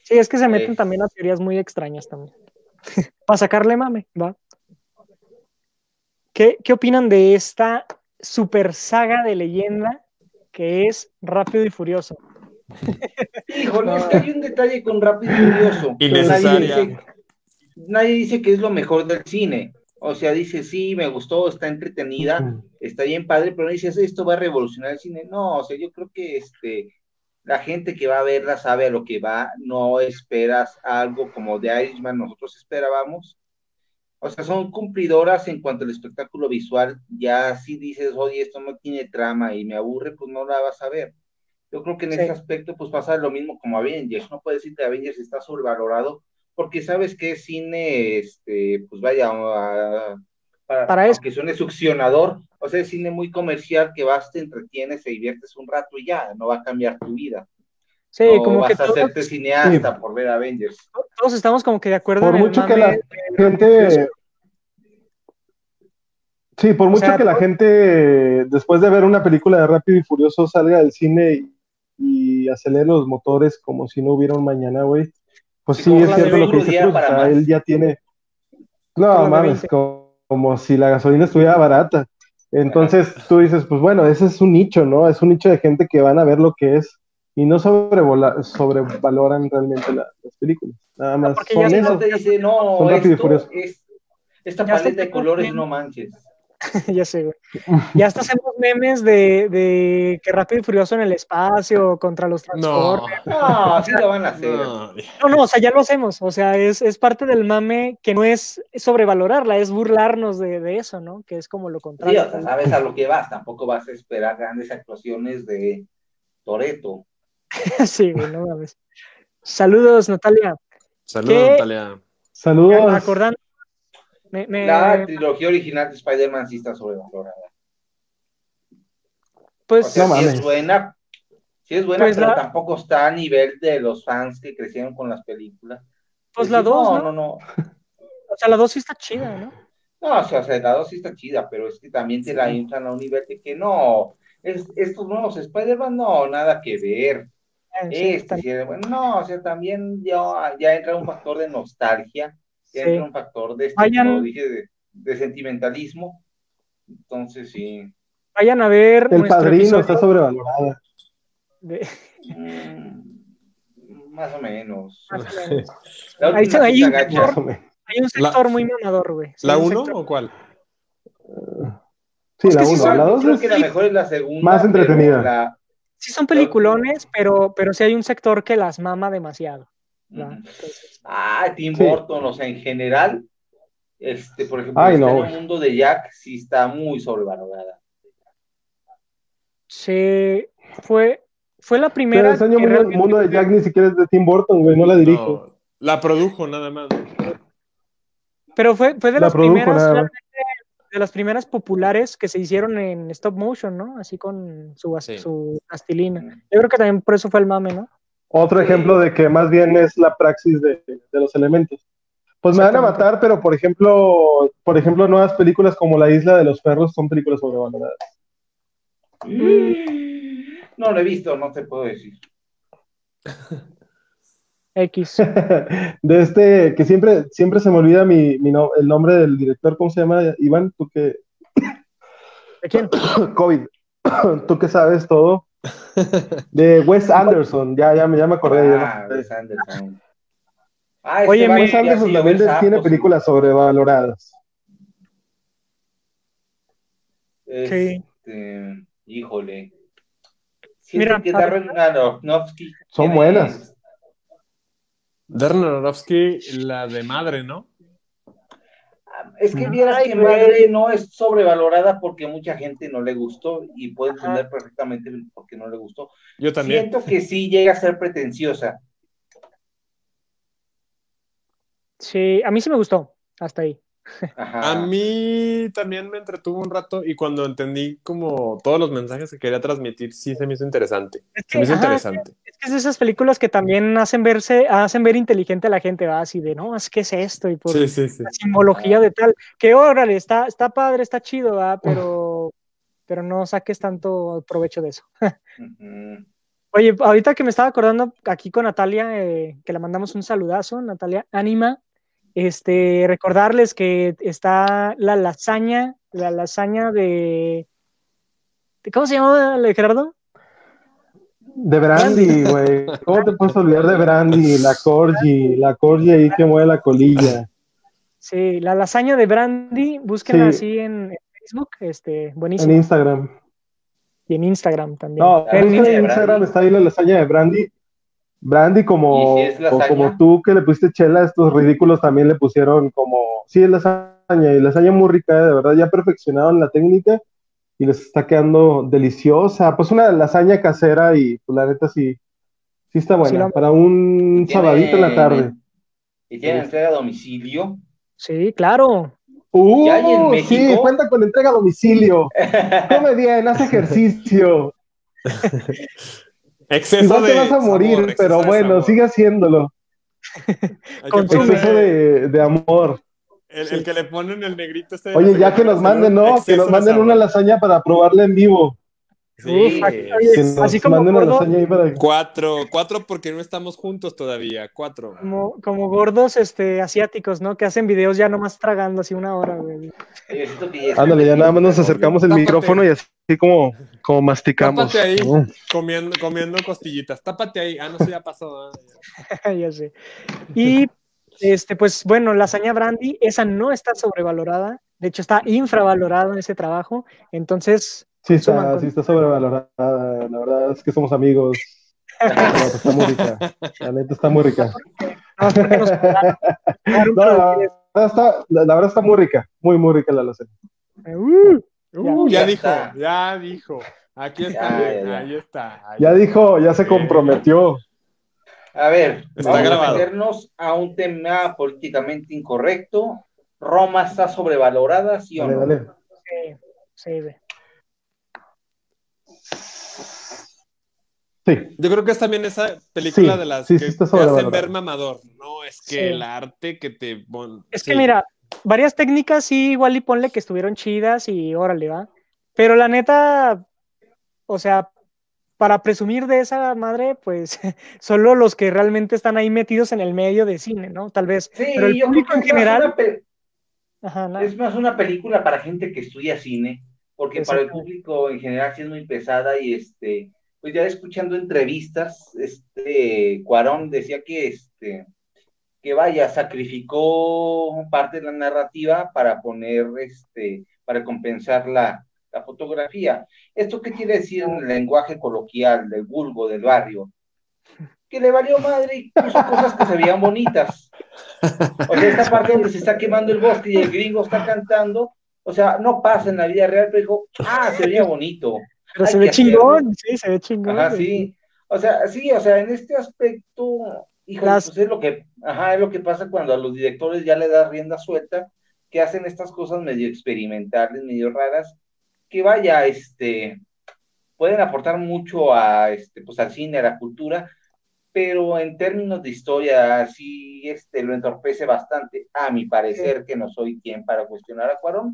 Sí, es que se meten también a teorías muy extrañas también. Para sacarle mame, ¿va? ¿Qué, ¿Qué opinan de esta super saga de leyenda que es Rápido y Furioso? Híjole, es que hay un detalle con Rápido y Furioso. Dice, nadie dice que es lo mejor del cine. O sea, dice, sí, me gustó, está entretenida, está bien padre, pero no dices, esto va a revolucionar el cine. No, o sea, yo creo que este, la gente que va a verla sabe a lo que va, no esperas algo como de Irishman, nosotros esperábamos. O sea, son cumplidoras en cuanto al espectáculo visual. Ya si dices, oye, esto no tiene trama y me aburre, pues no la vas a ver. Yo creo que en ese aspecto, pues pasa lo mismo como Avengers. No puedes decir que Avengers está sobrevalorado, porque sabes que es cine, este, pues vaya, para, para eso. que suene succionador, o sea, es cine muy comercial que vas, te entretienes, te diviertes un rato y ya, no va a cambiar tu vida. Sí, como vas que a hacerte cineasta por ver Avengers. Todos estamos como que de acuerdo. Por mucho que la gente... Sí, por mucho que la gente, después de ver una película de Rápido y Furioso, salga del cine y, y acelere los motores como si no hubiera un mañana, güey pues sí, es cierto lo que dice Cruz, o él ya tiene... No, mames, como, si la gasolina estuviera barata. Entonces tú dices, pues bueno, ese es un nicho, ¿no? Es un nicho de gente que van a ver lo que es y no sobrevaloran realmente las películas. Nada más. son eso. te dice, no, esto es, esta paleta de colores no manches. ya sé, güey. Ya hasta hacemos memes de, de, que Rápido y Furioso en el espacio contra los Transformers. No, no así lo van a hacer. No. no, o sea, ya lo hacemos. O sea, es, es, parte del mame que no es sobrevalorarla, es burlarnos de, de, eso, ¿no? Que es como lo contrario. Sí, o sea, sabes a lo que vas. Tampoco vas a esperar grandes actuaciones de Toreto. sí, güey, no mames. Saludos, Natalia. Saludos, Natalia. Saludos. Acordando la trilogía original de Spider-Man sí está sobrevalorada. Pues sí es buena, sí es buena, pues pero tampoco está a nivel de los fans que crecieron con las películas. Pues la 2, no, no, no, O sea, la 2 sí está chida, ¿no? No, o sea, la 2 sí está chida, pero es que también te la entran a un nivel de que no, es, estos nuevos Spider-Man no, nada que ver. Ah, este, bueno, no, o sea, también ya, ya entra un factor de nostalgia entra un factor de, este, dije, de, sentimentalismo. Entonces, sí. Vayan a ver. El padrino está sobrevalorado. Mm, más o menos. hay, un sector, muy mamador, güey. ¿La 1 o cuál? sí, la 1. la 2 creo que la mejor es la segunda. Más entretenida. Sí, son peliculones, pero, pero sí hay un sector que las mama demasiado. Ah, Tim Burton, o sea, en general, este, por ejemplo, el mundo de Jack sí está muy sobrevalorada. Sí, fue, fue la primera. Pero el mundo de Jack ni siquiera es de Tim Burton, güey, no la dirijo. la produjo nada más. Pero fue, fue de las primeras, de las primeras populares que se hicieron en stop motion, ¿no? Así con su, su plastilina. Yo creo que también por eso fue el mame, ¿no? Otro ejemplo de que más bien es la praxis de, los elementos. Pues me van a matar, pero por ejemplo, por ejemplo, nuevas películas como La Isla de los Perros son películas sobrevaloradas. No lo he visto, no te puedo decir. X. De este, que siempre, siempre se me olvida mi, el nombre del director, ¿cómo se llama? Iván, tú que. ¿De quién? COVID. Tú que sabes todo. De Wes Anderson, ya, ya, ya me acordé. Ah, Wes Anderson. Ah, este Oye, Wes Anderson también tiene películas sobrevaloradas. Este, híjole. Mira, que Darren Aronofsky son buenas. Darren Aronofsky, la de madre, ¿no? Es que vieras que Madre no es sobrevalorada porque mucha gente no le gustó y puedo entender perfectamente por qué no le gustó. Yo también. Siento que sí llega a ser pretenciosa. Sí, a mí sí me gustó, hasta ahí. A mí también me entretuvo un rato y cuando entendí como todos los mensajes que quería transmitir, sí se me hizo interesante. se me hizo interesante. Es que es de esas películas que también hacen verse, hacen ver inteligente a la gente, va así de, no, es que es esto y por la simbología de tal, que órale, está, está padre, está chido, pero, pero no saques tanto provecho de eso. Oye, ahorita que me estaba acordando aquí con Natalia, eh, que le mandamos un saludazo, Natalia Anima, este, recordarles que está la lasaña, la lasaña de... ¿Cómo se llama, Gerardo? De Brandy, güey. ¿Cómo te puedes olvidar de Brandy? La Corgi, la Corgi ahí que mueve la colilla. Sí, la lasaña de Brandy, búsquenla así en, Facebook, este, buenísimo. En Instagram. Y en Instagram también. No, en Instagram está ahí la lasaña de Brandy. Brandy, como, como tú que le pusiste chela, estos ridículos también le pusieron como, sí, es lasaña, y lasaña muy rica, de verdad, ya perfeccionaron la técnica y les está quedando deliciosa. Pues una lasaña casera y pues la neta sí, sí está buena, para un sabadito en la tarde. ¿Y tiene entrega a domicilio? Sí, claro. Uh, sí, cuenta con entrega a domicilio. Come bien, haz ejercicio. Exceso te vas a morir, pero bueno, sigue haciéndolo. Con exceso de, amor. El, que le ponen el negrito este Oye, ya que nos manden, ¿no? Que nos manden una lasaña para probarla en vivo. Sí, así como Cuatro, cuatro porque no estamos juntos todavía, cuatro. Como, como gordos este, asiáticos, ¿no? Que hacen videos ya nomás tragando así una hora, güey. Ándale, ya nada más nos acercamos el micrófono y así como, como masticamos. Tápate ahí, comiendo, comiendo costillitas. Tápate ahí. Ah, no sé, ya pasó. ya sé. Y, este, pues, bueno, lasaña brandy, esa no está sobrevalorada. De hecho, está infravalorada en ese trabajo. Entonces, Sí está, sí está sobrevalorada. La verdad es que somos amigos. está muy rica. La neta está muy rica. la, verdad está, muy rica. Muy, muy rica la lasaña. Uh, uh, ya, dijo, ya dijo. Aquí está, ahí está. ya dijo, ya se comprometió. A ver, vamos a meternos a un tema políticamente incorrecto. Roma está sobrevalorada, ¿sí o no? Dale. Sí, sí. Yo creo que es también esa película de las que te hacen ver mamador. No, es que el arte que te. Es que mira, varias técnicas sí, igual y ponle que estuvieron chidas y órale, va. Pero la neta, o sea, para presumir de esa madre, pues solo los que realmente están ahí metidos en el medio de cine, ¿no? Tal vez. Sí, Pero el yo público en general. es más una película para gente que estudia cine, porque para el público en general sí es muy pesada y este pues ya escuchando entrevistas, este Cuarón decía que este que vaya, sacrificó parte de la narrativa para poner este, para compensar la, la fotografía. ¿Esto qué quiere decir en el lenguaje coloquial, del vulgo, del barrio? Que le valió madre y cosas que se veían bonitas. O sea, esta parte donde se está quemando el bosque y el gringo está cantando, o sea, no pasa en la vida real, pero dijo, ah, se veía bonito. Pero se ve chingón, sí, se ve chingón. Ajá, sí. O sea, sí, o sea, en este aspecto, hijo, pues es lo que, ajá, es lo que pasa cuando a los directores ya le das rienda suelta, que hacen estas cosas medio experimentales, medio raras, que vaya, este, pueden aportar mucho a, este, pues al cine, a la cultura, pero en términos de historia, sí, este, lo entorpece bastante, a mi parecer, que no soy quien para cuestionar a Cuarón,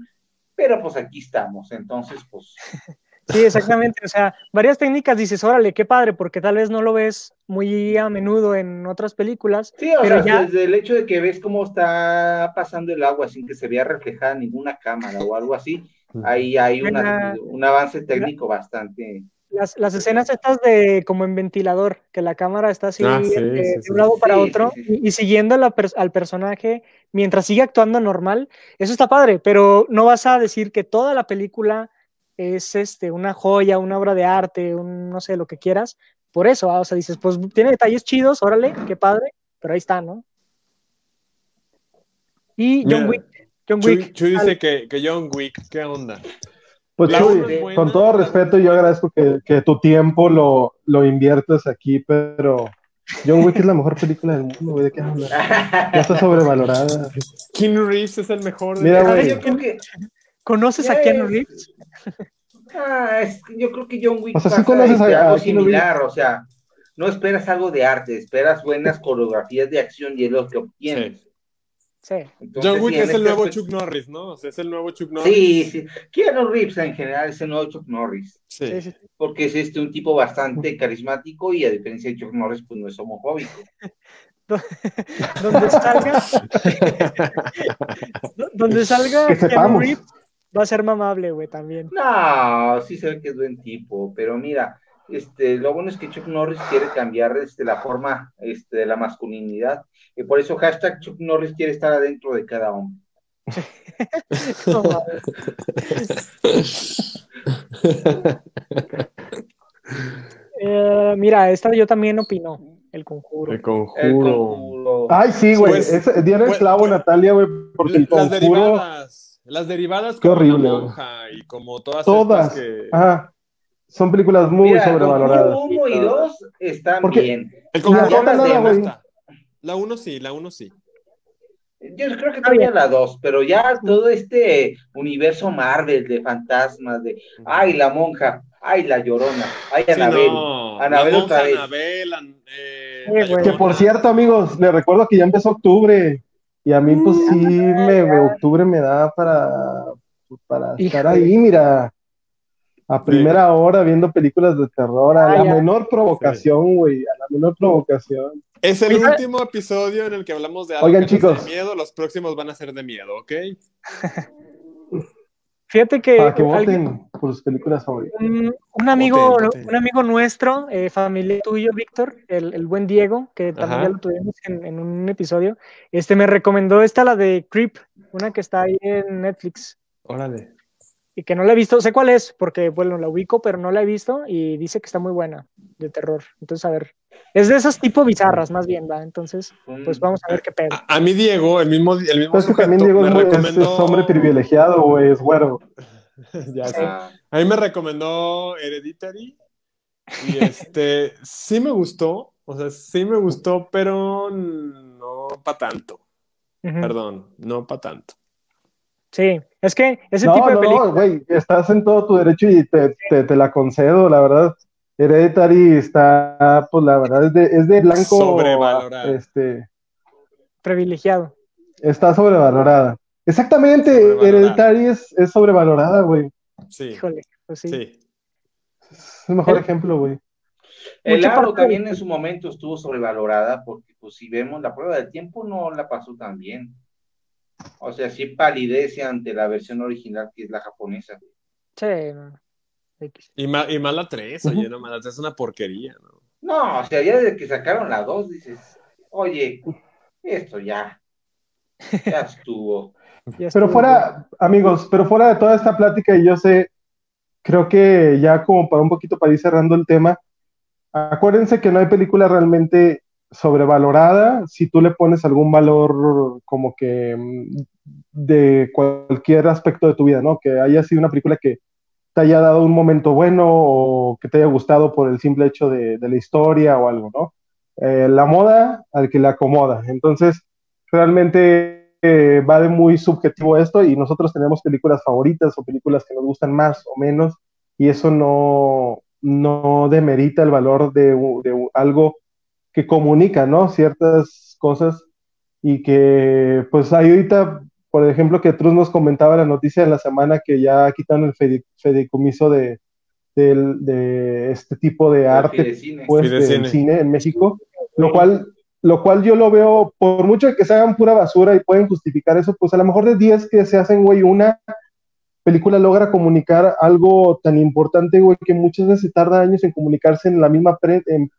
pero pues aquí estamos, entonces, pues... Sí, exactamente. O sea, varias técnicas dices, órale, qué padre, porque tal vez no lo ves muy a menudo en otras películas. Sí, o sea, desde el hecho de que ves cómo está pasando el agua sin que se vea reflejada ninguna cámara o algo así, ahí hay un avance técnico bastante. Las, las, escenas estas de como en ventilador, que la cámara está así ah, eh, de un lado para otro y, siguiendo al personaje mientras sigue actuando normal, eso está padre, pero no vas a decir que toda la película es este, una joya, una obra de arte, un, no sé, lo que quieras. Por eso, ah, o sea, dices, pues tiene detalles chidos, órale, qué padre, pero ahí está, ¿no? Y John Wick. John Wick. Chuy, dice que, que, John Wick, ¿qué onda? Pues Chuy, con todo respeto, yo agradezco que, que tu tiempo lo, lo, inviertes aquí, pero John Wick es la mejor película del mundo, güey, ¿de qué hablas? Ya está sobrevalorada. Keanu Reeves es el mejor de Mira, güey. Que... ¿Conoces a Keanu Reeves? Ah, es, yo creo que John Wick o sea, pasa conoces a, algo similar, o sea, no esperas algo de arte, esperas buenas coreografías de acción y es lo que obtienes. Sí. John Wick es el nuevo Chuck Norris, ¿no? O sea, es el nuevo Chuck Norris. Sí, sí. Keanu Reeves en general es el nuevo Chuck Norris. Sí. sí, Porque es este un tipo bastante carismático y a diferencia de Chuck Norris, pues no es homofóbico. donde salga donde salga Keanu Reeves va a ser mamable, güey, también. No, sí se ve que es buen tipo, pero mira, este, lo bueno es que Chuck Norris quiere cambiar este, la forma este, de la masculinidad. Y por eso hashtag Chuck Norris quiere estar adentro de cada hombre. Eh, mira, esta yo también opino. El conjuro. El conjuro. Ay, sí, güey. Pues, Diana pues, pues, Natalia, güey, porque el conjuro. Las derivadas. Las derivadas Qué horrible, y como todas. Todas. Que... Ajá. Son películas muy Mira, sobrevaloradas. Uno y dos están bien. El conjuro la, la uno sí, la uno sí. Yo creo que todavía la dos, pero ya todo este universo Marvel de fantasmas, de ay, la monja, ay, la llorona, ay, Anabel, Anabel otra vez. Eh, que por cierto, amigos, les recuerdo que ya empezó octubre y a mí, pues sí, me, octubre me da para, para estar ahí, mira a primera hora viendo películas de terror, a la menor provocación, güey, a la menor provocación. Es el último episodio en el que hablamos de algo Oigan, chicos. de miedo, los próximos van a ser de miedo, ¿ok? Fíjate que. Para que voten por sus películas favoritas. Un, amigo, un amigo nuestro, eh, familia tuyo, Víctor, el, buen Diego, que también ya lo tuvimos en, en, un episodio, este me recomendó esta, la de Creep, una que está ahí en Netflix. Órale y que no la he visto, sé cuál es, porque bueno, la ubico, pero no la he visto y dice que está muy buena, de terror. Entonces, a ver, es de esas tipo bizarras más bien, ¿va? Entonces, pues vamos a ver qué pedo. A, mí Diego, el mismo, el mismo pues también Diego me es, recomendó... hombre privilegiado, güey, es güero. ya sé. A mí me recomendó Hereditary y este, sí me gustó, o sea, sí me gustó, pero no para tanto. Perdón, no para tanto. Sí, es que ese tipo de películas. No, güey, estás en todo tu derecho y te, te, la concedo, la verdad. Hereditary está, pues la verdad, es de, es de blanco. Sobrevalorada. Este, Privilegiado. Está sobrevalorada. Exactamente, Hereditary es, es sobrevalorada, güey. Sí. Híjole, pues sí. Es el mejor ejemplo, güey. El aro también en su momento estuvo sobrevalorada porque, pues, si vemos la prueba del tiempo, no la pasó tan bien. O sea, sí palidece ante la versión original que es la japonesa. Sí, Y, más, y la 3, oye, no, la 3 es una porquería, ¿no? No, o sea, ya desde que sacaron la 2 dices, oye, esto ya, ya estuvo. pero fuera, amigos, pero fuera de toda esta plática, y yo sé, creo que ya como para un poquito para ir cerrando el tema, acuérdense que no hay película realmente sobrevalorada si tú le pones algún valor como que mm, de cualquier aspecto de tu vida, ¿no? Que haya sido una película que te haya dado un momento bueno o que te haya gustado por el simple hecho de, la historia o algo, ¿no? Eh, la moda al que le acomoda. Entonces, realmente eh, va de muy subjetivo esto y nosotros tenemos películas favoritas o películas que nos gustan más o menos y eso no, no demerita el valor de, algo que comunica, ¿no? Ciertas cosas y que, pues ahorita, por ejemplo, que Truz nos comentaba la noticia de la semana que ya quitan el fedicomiso de, de, este tipo de arte, pues, del cine. en México, lo cual, lo cual yo lo veo, por mucho que se hagan pura basura y pueden justificar eso, pues a lo mejor de 10 que se hacen, güey, una película logra comunicar algo tan importante, güey, que muchas veces tarda años en comunicarse en la misma pre en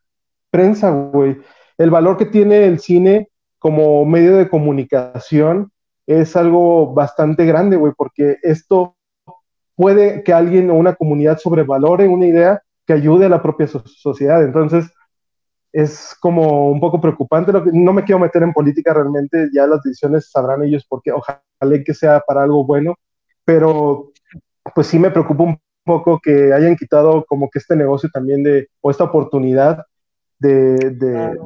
prensa, güey. El valor que tiene el cine como medio de comunicación es algo bastante grande, güey, porque esto puede que alguien o una comunidad sobrevalore una idea que ayude a la propia sociedad. Entonces, es como un poco preocupante. no me quiero meter en política realmente, ya las decisiones sabrán ellos porque ojalá que sea para algo bueno, pero pues sí me preocupa un poco que hayan quitado como que este negocio también de, o esta oportunidad de,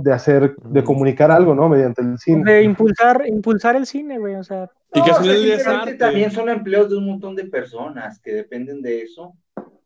de, hacer, de comunicar algo, ¿no? Mediante el cine. De impulsar, impulsar el cine, güey, o sea. Y que también son empleos de un montón de personas que dependen de eso.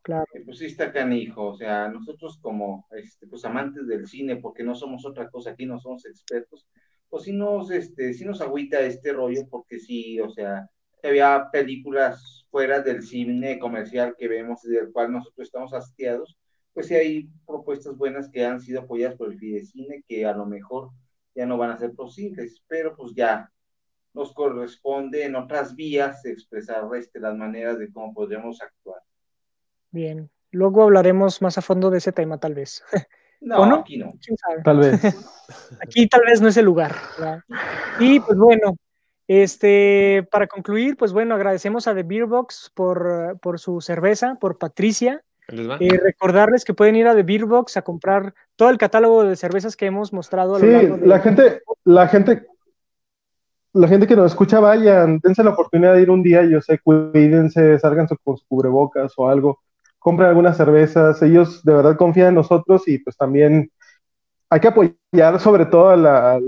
Claro. Pues sí está canijo, o sea, nosotros como este, pues, amantes del cine, porque no somos otra cosa aquí, no somos expertos, pues sí nos, este, sí nos agüita este rollo, porque sí, o sea, había películas fuera del cine comercial que vemos y del cual nosotros estamos hastiados, pues sí hay propuestas buenas que han sido apoyadas por el Fidecine que a lo mejor ya no van a ser posibles, pero pues ya nos corresponde en otras vías expresar este, las maneras de cómo podríamos actuar. Bien, luego hablaremos más a fondo de ese tema tal vez. No, no? aquí no. Tal vez. aquí tal vez no es el lugar. Y pues bueno, este, para concluir, pues bueno, agradecemos a The Beer Box por, por su cerveza, por Patricia. Y eh, recordarles que pueden ir a The Beer Box a comprar todo el catálogo de cervezas que hemos mostrado. A lo sí, la gente, la gente, la gente que nos escucha, vayan, dense la oportunidad de ir un día, yo sé, cuídense, salgan con su cubrebocas o algo compren algunas cervezas, ellos de verdad confían en nosotros y pues también hay que apoyar sobre todo a la,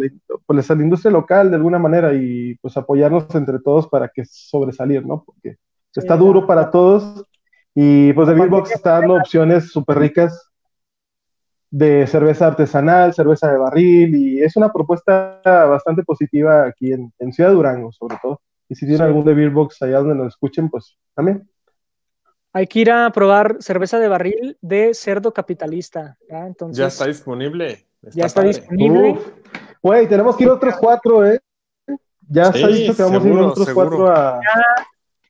pues, a la industria local de alguna manera y pues apoyarnos entre todos para que sobresalir, ¿no? Porque está duro para todos y pues de Beerbox está dando opciones súper ricas de cerveza artesanal, cerveza de barril y es una propuesta bastante positiva aquí en, Ciudad Durango sobre todo. Y si tienen algún de Beerbox allá donde nos escuchen, pues también. Hay que ir a probar cerveza de barril de cerdo capitalista. ¿ya? Entonces, ya está disponible. ya está disponible. Güey, tenemos que ir otros cuatro, ¿eh? Ya está dicho que vamos a ir otros cuatro a.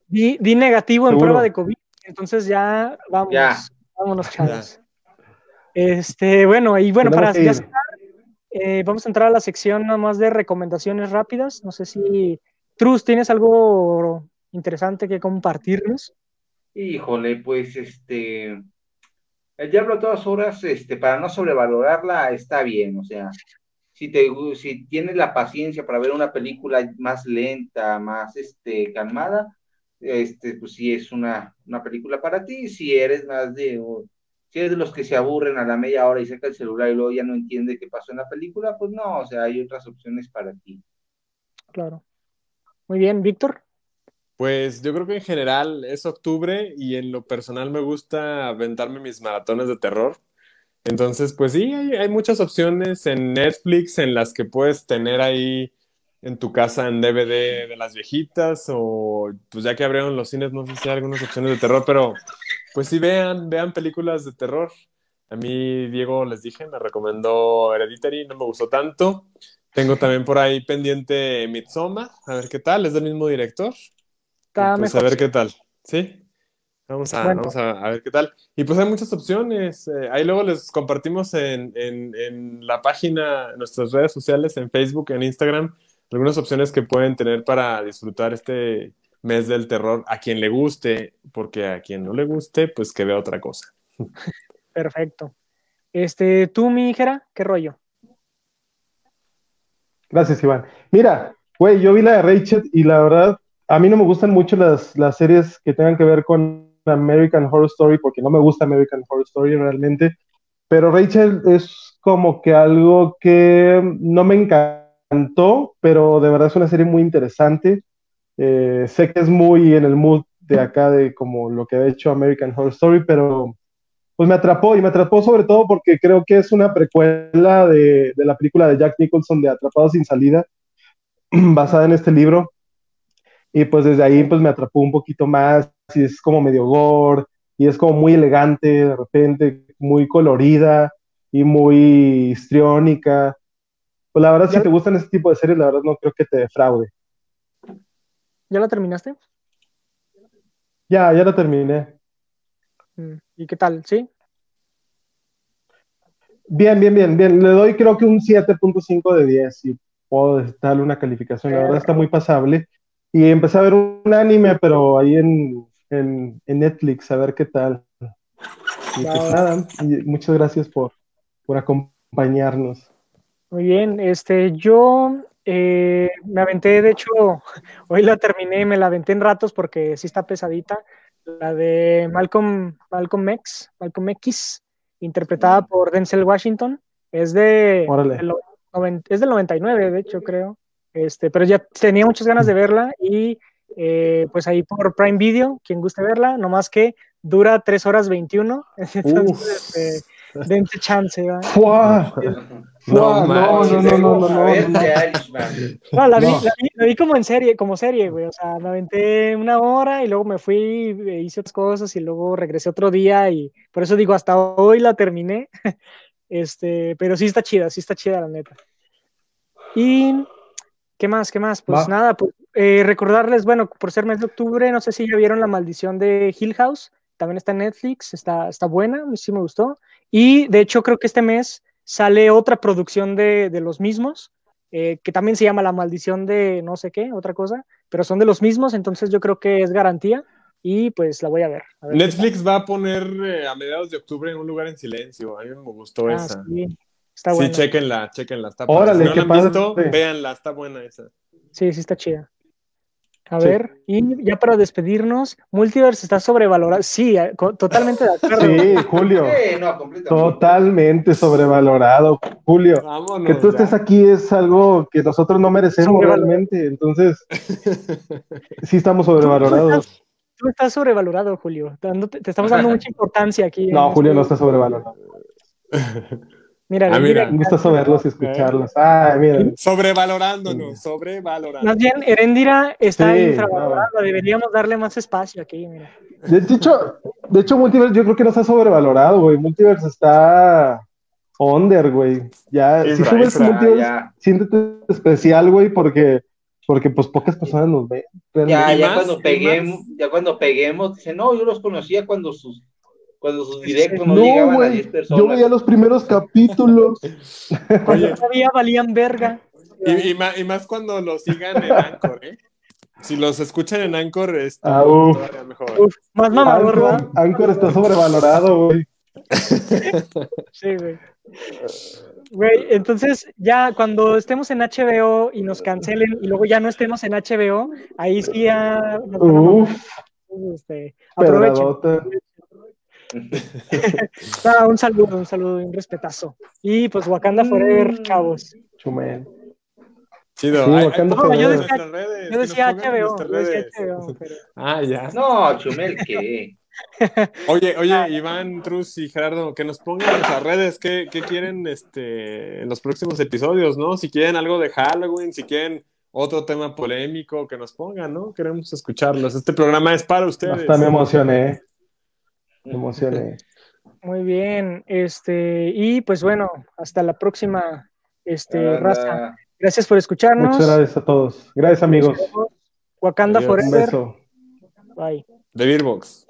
di, negativo en prueba de COVID. Entonces ya vamos. Vámonos, chavos. Este, bueno, y bueno, para ya eh, vamos a entrar a la sección nada más de recomendaciones rápidas. No sé si, Trus, ¿tienes algo interesante que compartirnos? Híjole, pues este, el diablo a todas horas, este, para no sobrevalorarla, está bien, o sea, si te, si tienes la paciencia para ver una película más lenta, más, este, calmada, este, pues sí es una, una película para ti, si eres más de, si eres de los que se aburren a la media hora y saca el celular y luego ya no entiende qué pasó en la película, pues no, o sea, hay otras opciones para ti. Claro. Muy bien, Víctor. Pues yo creo que en general es octubre y en lo personal me gusta aventarme mis maratones de terror. Entonces, pues sí, hay, muchas opciones en Netflix en las que puedes tener ahí en tu casa en DVD de las viejitas o pues ya que abrieron los cines, no sé si hay algunas opciones de terror, pero pues sí vean, vean películas de terror. A mí, Diego, les dije, me recomendó Hereditary, no me gustó tanto. Tengo también por ahí pendiente Midsommar, a ver qué tal, es del mismo director. Pues a ver qué tal, ¿sí? Vamos a, vamos a, ver qué tal. Y pues hay muchas opciones. Eh, ahí luego les compartimos en, en, en, la página, en nuestras redes sociales, en Facebook, en Instagram, algunas opciones que pueden tener para disfrutar este mes del terror a quien le guste, porque a quien no le guste, pues que vea otra cosa. Perfecto. Este, tú, mi hija, ¿qué rollo? Gracias, Iván. Mira, güey, yo vi la de Rachel y la verdad a mí no me gustan mucho las, las series que tengan que ver con American Horror Story, porque no me gusta American Horror Story realmente, pero Rachel es como que algo que no me encantó, pero de verdad es una serie muy interesante. Eh, sé que es muy en el mood de acá de como lo que ha hecho American Horror Story, pero pues me atrapó y me atrapó sobre todo porque creo que es una precuela de, de la película de Jack Nicholson de Atrapado sin salida, basada en este libro y pues desde ahí pues me atrapó un poquito más y es como medio gore y es como muy elegante de repente, muy colorida y muy histriónica. Pues la verdad si te gustan ese tipo de series, la verdad no creo que te defraude. ¿Ya la terminaste? Ya, ya la terminé. Mm, ¿Y qué tal? ¿Sí? Bien, bien, bien, bien. Le doy creo que un 7.5 de 10 y puedo darle una calificación. La verdad está muy pasable. Y empecé a ver un anime, pero ahí en, en, Netflix, a ver qué tal. Y pues nada, muchas gracias por, por acompañarnos. Muy bien, este, yo eh, me aventé, de hecho, hoy la terminé, me la aventé en ratos porque sí está pesadita, la de Malcolm, Malcolm X, Malcolm X, interpretada por Denzel Washington, es de, es del 99, de hecho, creo. Este, pero ya tenía muchas ganas de verla y eh, pues ahí por Prime Video, quien guste verla, nomás que dura 3 horas 21. Entonces, dense chance, ¿verdad? ¡Fua! No, No, no, no, no, no, no, la vi, No. la vi- la vi como en serie, como serie, güey. O sea, me aventé una hora y luego me fui, e hice otras cosas y luego regresé otro día y por eso digo, hasta hoy la terminé. Este, pero sí está chida, sí está chida la neta. Y ¿qué más? ¿Qué más? Pues Va. nada, pues, eh, recordarles, bueno, por ser mes de octubre, no sé si ya vieron La Maldición de Hill House, también está en Netflix, está, está buena, sí me gustó. Y de hecho creo que este mes sale otra producción de, de los mismos, eh, que también se llama La Maldición de no sé qué, otra cosa, pero son de los mismos, entonces yo creo que es garantía y pues la voy a ver. a ver Netflix va a poner eh, a mediados de octubre en un lugar en silencio. A mí me gustó. Ah, esa. sí, está Sí, buena. chequenla, chequenla. Está Órale, si no qué la han padre. visto, véanla, está buena esa. Sí, sí está chida. A Sí. ver, y ya para despedirnos, Multiverse está sobrevalorado. Sí, totalmente de acuerdo. Sí, Julio. Sí, no, completamente. Totalmente sobrevalorado, Julio. Vámonos. Que tú ya. estés aquí es algo que nosotros no merecemos realmente. Entonces, sí estamos sobrevalorados. Tú estás sobrevalorado, Julio. Te estamos dando mucha importancia aquí. No, Julio no este- está sobrevalorado. Mira, Ah, mira, gusta verlos y escucharlos. Ay, mira. Sobrevalorándonos, sobrevalorándonos. Más bien, Erendira está Sí, infravalorada. Deberíamos darle más espacio aquí, mira. De hecho, de hecho, Multiverse yo creo que no está sobrevalorado, güey. Multiverse está under, güey. Ya, si subes Ah, Multiverse, ya, siéntete especial, güey, porque, porque pues pocas personas nos ven. ya, realmente. ¿Y ya más? cuando ¿Y peguemos, ya cuando peguemos, dice, no, yo los conocía cuando sus, cuando sus directos no, No, llegaban a 10 güey. personas. Yo veía los primeros capítulos. Cuando todavía valían verga. Y, y ma- y más cuando lo sigan en Anchor, ¿eh? Si los escuchan en Anchor, es Ah, uf. todavía mejor. Uf, más ¿verdad? Anchor, Anchor está sobrevalorado, güey. Sí, güey. Güey, entonces ya cuando estemos en HBO y nos cancelen y luego ya no estemos en HBO, ahí sí ya. Uf, Este, aprovechen. Ah, un saludo, un saludo, un respetazo. Y pues Wakanda Forever, Mm. chavos. Chumel. Chido. Sí, Ay, ay, Wakanda pónganos Forever. en nuestras redes, Yo decía HBO, yo decía. HBO, pero Ah, ya. No, Chumel, ¿qué? Oye, oye, Iván, Trus y Gerardo, que nos pongan en nuestras redes qué, qué quieren este, en los próximos episodios, ¿no? Si quieren algo de Halloween, si quieren otro tema polémico, que nos pongan, ¿no? Queremos escucharlos. Este programa es para ustedes. Hasta me emocioné. Me emocioné. muy bien. Este, y pues bueno, hasta la próxima, este, Anda. raza. Gracias por escucharnos. Muchas gracias a todos. Gracias, amigos. Wakanda Adiós. Un Forever. beso. Bye. De Beerbox.